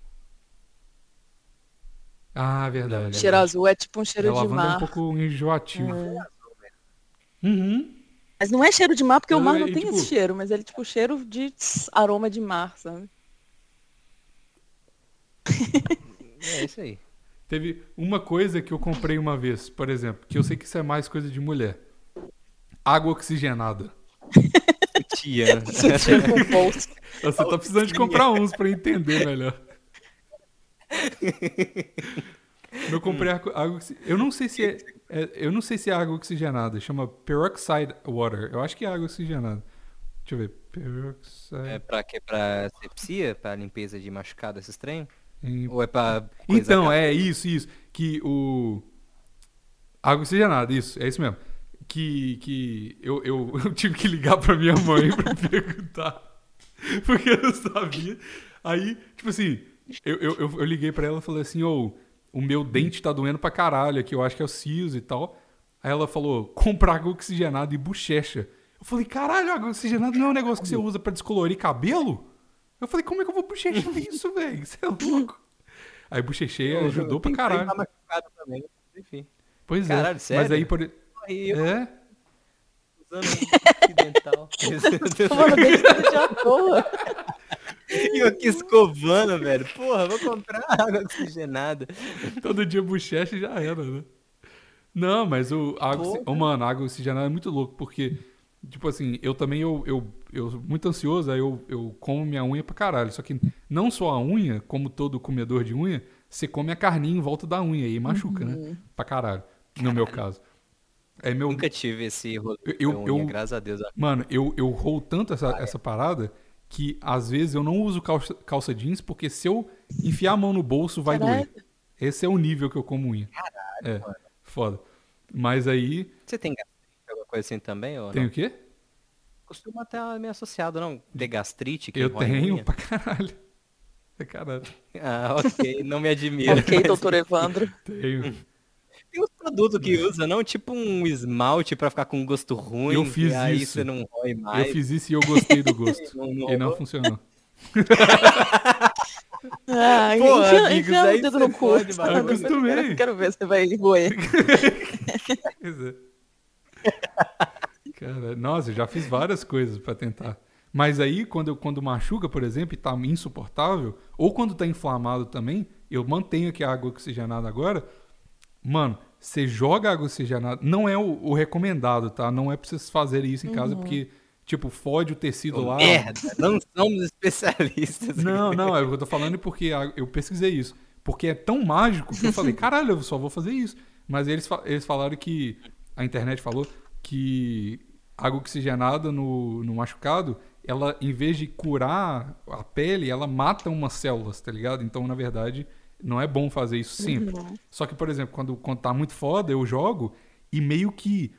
Ah, verdade. Cheiro azul é tipo um É, cheiro de lavanda é um mar. pouco enjoativo. É. Uhum. Mas não é cheiro de mar, porque o Eu- mar não e, tem tipo- esse cheiro, mas ele tipo cheiro de tss, aroma de mar, sabe? É isso aí. Teve uma coisa que eu comprei uma vez, por exemplo, que eu sei que isso é mais coisa de mulher. Água oxigenada. *laughs* Tia. Você tá *laughs* precisando de comprar uns pra entender melhor. *laughs* Eu comprei água, água Eu não sei se é, é- Eu não sei se é água oxigenada. Chama peroxide water. Eu acho que é água oxigenada. Deixa eu ver. Peroxide. É pra quê? Pra sepsia? Pra limpeza de machucado, esses trem? em- Ou é pra Então, é isso, isso. Que o. Água oxigenada, isso, é isso mesmo. Que, que eu, eu, *laughs* eu tive que ligar pra minha mãe pra *laughs* perguntar. Porque eu não sabia. Aí, tipo assim, eu, eu, eu, eu liguei pra ela e falei assim, ô, o meu dente tá doendo pra caralho aqui, eu acho que é o siso e tal. Aí ela falou, compra água oxigenada e bochecha. Eu falei, caralho, água oxigenada não é um negócio que você usa pra descolorir cabelo? Eu falei, como é que eu vou bochechar *laughs* isso, velho? Você é louco. Aí bochechei ajudou eu pra caralho. machucado também. Enfim. Pois é. Caralho, Mas sério? aí, por... Eu É? usando um *laughs* dental. Tomando dente. *laughs* E eu aqui escovando, velho. Porra, vou comprar *laughs* água oxigenada. Todo dia bochecha já era, né? Não, mas o água, Porra. Ô, mano, a água oxigenada é muito louco, porque, tipo assim, eu também, eu, eu, eu muito ansioso, aí eu, eu como minha unha pra caralho. Só que não só a unha, como todo comedor de unha, você come a carninha em volta da unha e machuca, né? Pra caralho, no meu caso. É meu... Nunca tive esse rolê Eu- unha, eu- graças a Deus. Mano, eu, eu roo tanto essa, essa parada que às vezes eu não uso calça, calça jeans, porque se eu enfiar a mão no bolso, vai Caralho. doer. Esse é o nível que eu como unha. é, foda. Mas aí, Você tem gastrite, alguma coisa assim também? Ou tem não? o quê? Costuma estar meio associado, não? De gastrite, que Eu tenho unha? pra caralho. Pra caralho. Ah, ok, não me admira. ok, doutor Evandro. Tenho. Tem uns produtos que usa, não? Tipo um esmalte pra ficar com gosto ruim. Eu fiz e aí isso. você não rói mais. Eu fiz isso e eu gostei do *laughs* gosto. Não, não e não funcionou. *laughs* Ah, Porra, enfia, amigos, enfia o dedo no cu. pode, mano. Eu acostumei. Quero, quero ver se vai roer. *laughs* Pois é. Cara, nossa, eu já fiz várias coisas pra tentar. Mas aí, quando, eu- quando machuca, por exemplo, e tá insuportável, ou quando tá inflamado também, eu mantenho aqui a água oxigenada agora. Mano, você joga água oxigenada. Não é o, o recomendado, tá? Não é pra vocês fazerem isso em casa, porque, tipo, fode o tecido lá. Merda, não somos especialistas. *laughs* Não, não, é o que eu tô falando porque eu pesquisei isso. Porque é tão mágico que eu falei, *laughs* caralho, eu só vou fazer isso. Mas eles, eles falaram que. A internet falou que água oxigenada no, no machucado, ela, em vez de curar a pele, ela mata umas células, tá ligado? Então, na verdade, não é bom fazer isso sempre. Só que, por exemplo, quando, quando tá muito foda, eu jogo e meio que.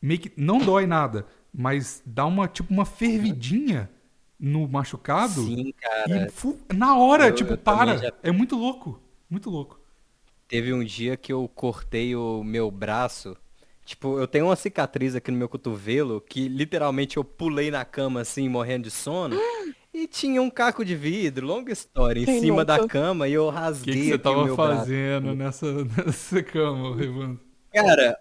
Meio que não dói nada, mas dá uma, tipo, uma fervidinha no machucado. Sim, cara. E fu- na hora, Eu- tipo, eu para. já- É muito louco. Muito louco. Teve um dia que eu cortei o meu braço. Tipo, eu tenho uma cicatriz aqui no meu cotovelo que literalmente eu pulei na cama assim, morrendo de sono. *gasps* E tinha um caco de vidro, longa história, em Quem cima da nunca? cama e eu O rasguei que, que você o tava fazendo nessa, *laughs* nessa cama, Revando? Cara,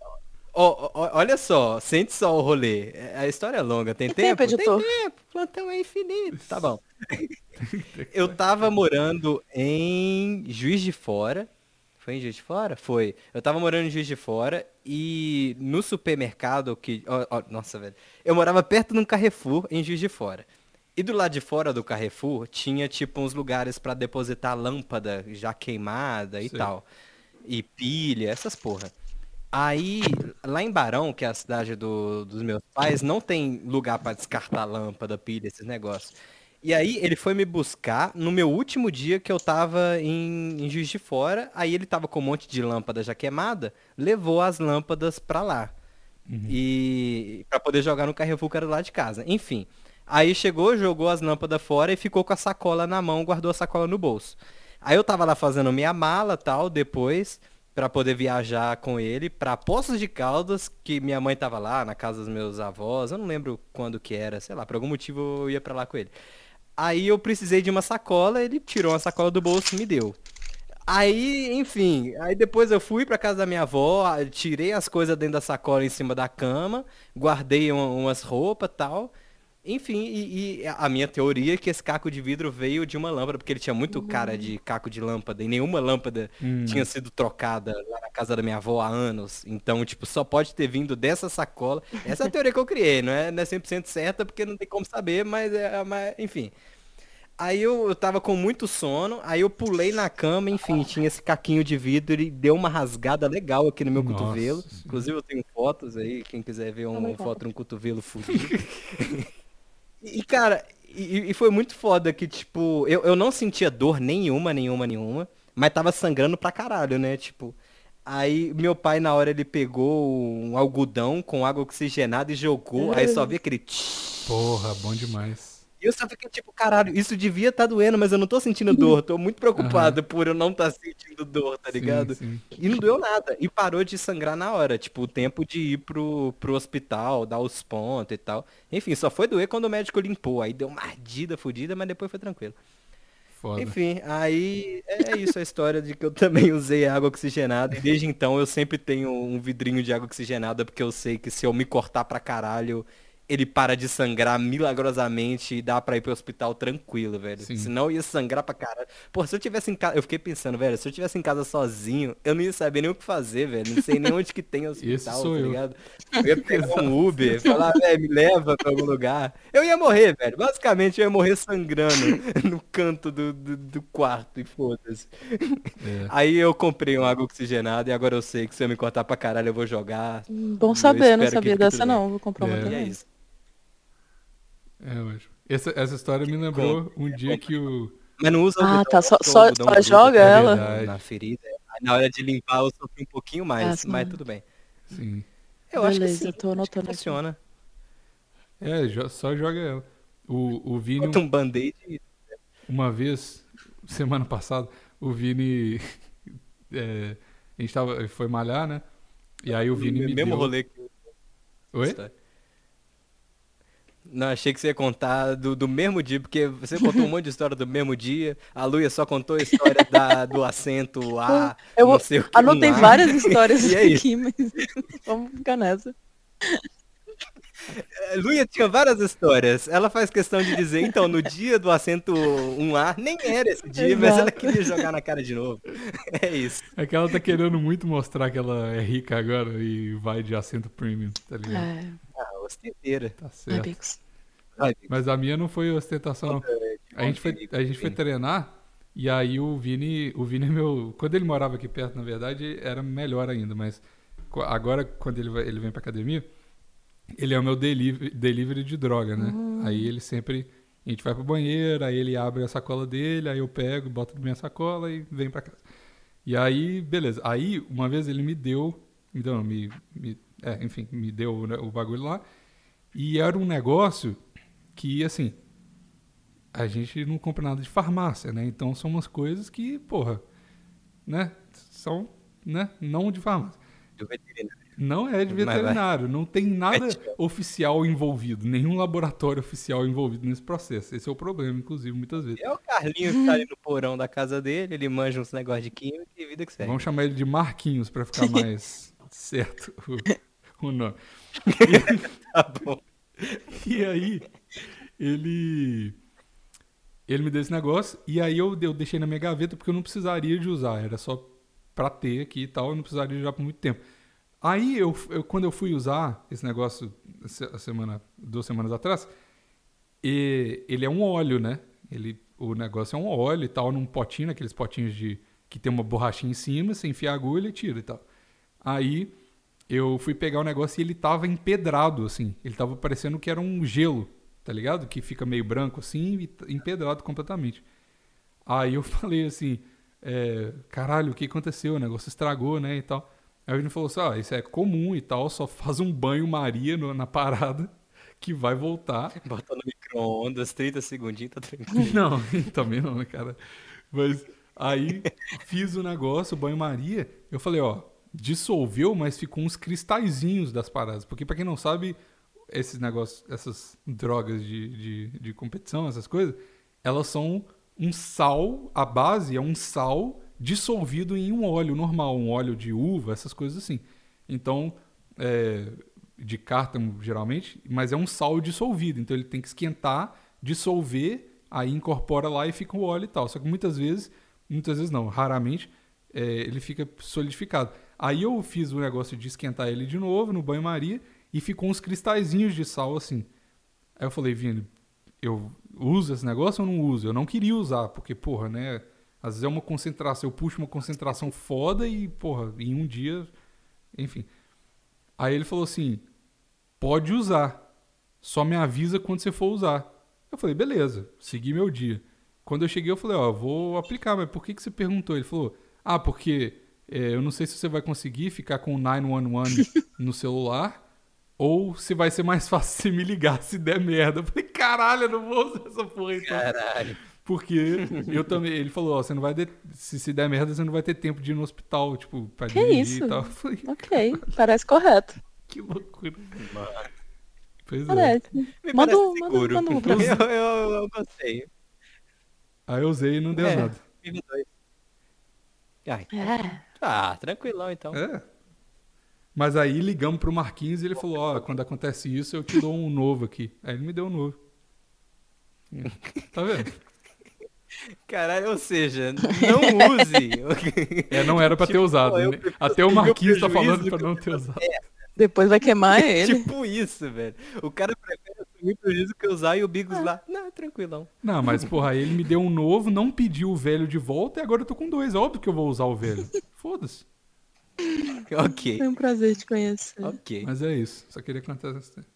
ó, ó, olha só, sente só o rolê. A história é longa, tem Que tempo? tempo, editor? Tem tempo, plantão é infinito. Tá bom. *laughs* Eu tava morando em Juiz de Fora. Foi em Juiz de Fora? Foi. Eu tava morando em Juiz de Fora e no supermercado que. ó, nossa, velho. Eu morava perto de um Carrefour em Juiz de Fora. E do lado de fora do Carrefour tinha tipo uns lugares pra depositar lâmpada já queimada e Sei. tal. E pilha, essas porra. Aí, lá em Barão, que é a cidade do- dos meus pais, não tem lugar pra descartar lâmpada, pilha, esses negócios. E aí ele foi me buscar no meu último dia que eu tava em, em Juiz de Fora. Aí ele tava com um monte de lâmpada já queimada, levou as lâmpadas pra lá. E para poder jogar no Carrefour que era lá de casa. Enfim. Aí chegou, jogou as lâmpadas fora e ficou com a sacola na mão, guardou a sacola no bolso. Aí eu tava lá fazendo minha mala, tal, depois pra poder viajar com ele pra Poços de Caldas, que minha mãe tava lá na casa dos meus avós, eu não lembro quando que era, sei lá, por algum motivo eu ia pra lá com ele. Aí eu precisei de uma sacola, ele tirou uma sacola do bolso e me deu. Aí, enfim, aí depois eu fui pra casa da minha avó, a- tirei as coisas dentro da sacola em cima da cama, guardei um- umas roupas tal. Enfim, e, e a minha teoria é que esse caco de vidro veio de uma lâmpada, porque ele tinha muito cara de caco de lâmpada e nenhuma lâmpada Hum. tinha sido trocada lá na casa da minha avó há anos. Então, tipo, só pode ter vindo dessa sacola. Essa é a teoria que eu criei, não é, não é 100% certa, porque não tem como saber, mas é, mas, enfim. Aí eu, eu tava com muito sono, aí eu pulei na cama, enfim, tinha esse caquinho de vidro e deu uma rasgada legal aqui no meu Nossa cotovelo. Inclusive eu tenho fotos aí, quem quiser ver um, Obrigada. foto de um cotovelo fudido. *laughs* e, cara, e, e foi muito foda que, tipo, eu, eu não sentia dor nenhuma, nenhuma, nenhuma, mas tava sangrando pra caralho, né? Tipo, aí meu pai na hora ele pegou um algodão com água oxigenada e jogou, aí só vi aquele Porra, bom demais. E eu só fiquei tipo, caralho, isso devia estar doendo, mas eu não tô sentindo dor. Tô muito preocupado por eu não estar sentindo dor, tá Sim, ligado? sim. E não doeu nada. E parou de sangrar na hora. Tipo, o tempo de ir pro, pro hospital, dar os pontos e tal. Enfim, só foi doer quando o médico limpou. Aí deu uma ardida fodida, mas depois foi tranquilo. Foda. Enfim, aí é isso a história de que eu também usei água oxigenada. E desde então eu sempre tenho um vidrinho de água oxigenada, porque eu sei que se eu me cortar pra caralho, ele para de sangrar milagrosamente e dá pra ir pro hospital tranquilo, velho. Sim. Senão ia sangrar pra caralho. Pô, se eu tivesse em casa. Eu fiquei pensando, velho, se eu tivesse em casa sozinho, eu não ia saber nem o que fazer, velho. Não sei nem onde que tem *laughs* hospital, sou tá eu. ligado? Eu ia pegar um *laughs* Uber, falar, velho, me leva pra algum lugar. Eu ia morrer, velho. Basicamente, eu ia morrer sangrando *laughs* no canto do, do, do quarto e foda-se. É. Aí eu comprei uma água oxigenada e agora eu sei que se eu me cortar pra caralho eu vou jogar. Bom Eu saber, não sabia dessa não. Vou comprar uma É. E é também. isso. É, ótimo. Essa, essa história me lembrou um dia que o. Mas não usa Ah, tá, só- só- só joga na- ela? Verdade. Na ferida. Aí na hora de limpar eu sofri um pouquinho mais, Ah, sim. mas tudo bem. Sim. Eu acho que Beleza, sim. eu tô acho que anotando aqui. funciona. É, jo- só joga ela. O, o Vini, Bota um band-aid e uma vez, semana passada, o Vini. *laughs* é, a gente tava, foi malhar, né? E aí o Vini me mesmo deu... rolê que Oi? Não, achei que você ia contar do, do mesmo dia, porque você contou um monte de história do mesmo dia. A Luia só contou a história da, do acento A, Eu não sei o que. anotei um A. várias histórias *laughs* E é isso. aqui, mas *laughs* vamos ficar nessa. É, Luia tinha várias histórias. Ela faz questão de dizer, então, no dia do acento 1A, nem era esse dia, mas ela Exato. queria jogar na cara de novo. *laughs* É isso. É que ela tá querendo muito mostrar que ela é rica agora e vai de assento premium, tá ligado? É, Ah, ostenteira. Tá é certo. Mas a minha não foi ostentação, não. A gente foi, a gente foi treinar e aí o Vini, o Vini é meu, quando ele morava aqui perto, na verdade, era melhor ainda, mas agora quando ele vai, ele vem pra academia, ele é o meu delivery, delivery de droga, né? Aí ele sempre a gente vai pro banheiro, aí ele abre a sacola dele, aí eu pego, boto na minha sacola e vem pra casa. E aí, beleza. Aí uma vez ele me deu, me deu, não, me, me- é, enfim, me deu né, o bagulho lá. E era um negócio que assim, a gente não compra nada de farmácia, né? Então são umas coisas que, porra, né? São, né? Não de farmácia. do veterinário. Não é de veterinário, não tem nada oficial envolvido, nenhum laboratório oficial envolvido nesse processo. Esse é o problema, inclusive, muitas vezes. É o Carlinho que tá ali no porão da casa dele, ele manja uns negócios de química e vida que segue. Vamos chamar ele de Marquinhos pra ficar *laughs* mais certo o, *laughs* o nome. *laughs* Tá bom. E aí, ele. Ele me deu esse negócio, e aí eu, eu deixei na minha gaveta porque eu não precisaria de usar, era só pra ter aqui e tal, eu não precisaria de usar por muito tempo. Aí, eu, eu- quando eu fui usar esse negócio a semana, duas semanas atrás, e ele é um óleo, né? Ele, o negócio é um óleo e tal, num potinho, aqueles potinhos de que tem uma borrachinha em cima, você enfia a agulha e tira e tal. Aí eu fui pegar o negócio e ele tava empedrado, assim. Ele tava parecendo que era um gelo, tá ligado? Que fica meio branco assim e empedrado completamente. Aí eu *laughs* falei assim, é, caralho, o que aconteceu? O negócio estragou, né, e tal. Aí ele falou assim, ah, isso é comum e tal, só faz um banho Maria no- na parada *laughs* que vai voltar. *laughs* Botou no micro-ondas, 30 segundinhos, tá tranquilo. Não, também não, né, cara? Mas aí fiz o negócio, o banho-maria. Eu falei, ó, dissolveu, mas ficou uns cristalzinhos das paradas. Porque, pra quem não sabe, esses negócios, essas drogas de, de, de competição, essas coisas, elas são um sal, a base é um sal dissolvido em um óleo normal, um óleo de uva, essas coisas assim. Então, é, de cártamo geralmente, mas é um sal dissolvido, então ele tem que esquentar, dissolver, aí incorpora lá e fica o óleo e tal. Só que muitas vezes, muitas vezes não, raramente, é, ele fica solidificado. Aí eu fiz o negócio de esquentar ele de novo no banho-maria e ficou uns cristalzinhos de sal assim. Aí eu falei, Vini, eu uso esse negócio ou não uso? Eu não queria usar, porque, porra, né? Às vezes é uma concentração, eu puxo uma concentração foda e, porra, em um dia, enfim. Aí ele falou assim: pode usar, só me avisa quando você for usar. Eu falei, beleza, segui meu dia. Quando eu cheguei, eu falei, ó, vou aplicar, mas por que, que você perguntou? Ele falou, ah, porque eu não sei se você vai conseguir ficar com o 911 *laughs* no celular ou se vai ser mais *laughs* fácil você me ligar se der merda. Eu falei, caralho, eu não vou usar essa porra então. Caralho. Porque eu *laughs* também. Ele falou, ó, você não vai. ter- se, se der merda, você não vai ter tempo de ir no hospital, tipo, pra Que dirigir isso? e tal. Eu falei, Ok, parece correto. que loucura. Pois é. Parece. Me Manda parece um- manda- seguro. manda um pra mim. eu, eu, eu gostei. Aí eu usei e não deu É. nada. Ai, É. ah, tranquilão então. É. Mas aí ligamos pro Marquinhos e ele falou, ó, quando acontece isso, eu te dou um novo aqui. Aí ele me deu um novo. Tá vendo? Caralho, ou seja, não use. É, não era pra *laughs* ter Tipo, usado. eu né? Até o ter Marquinhos tá falando do pra não ter usado. Depois vai queimar *laughs* ele. tipo isso, velho. O cara prefere assumir prejuízo que usar e o Bigos lá. Não, tranquilão. Não, mas porra, aí ele me deu um novo, não pediu o velho de volta e agora eu tô com dois. Óbvio que eu vou usar o velho. Foda-se. *laughs* Ok. Foi um prazer te conhecer. Ok. Mas é isso. Só queria contar essa história.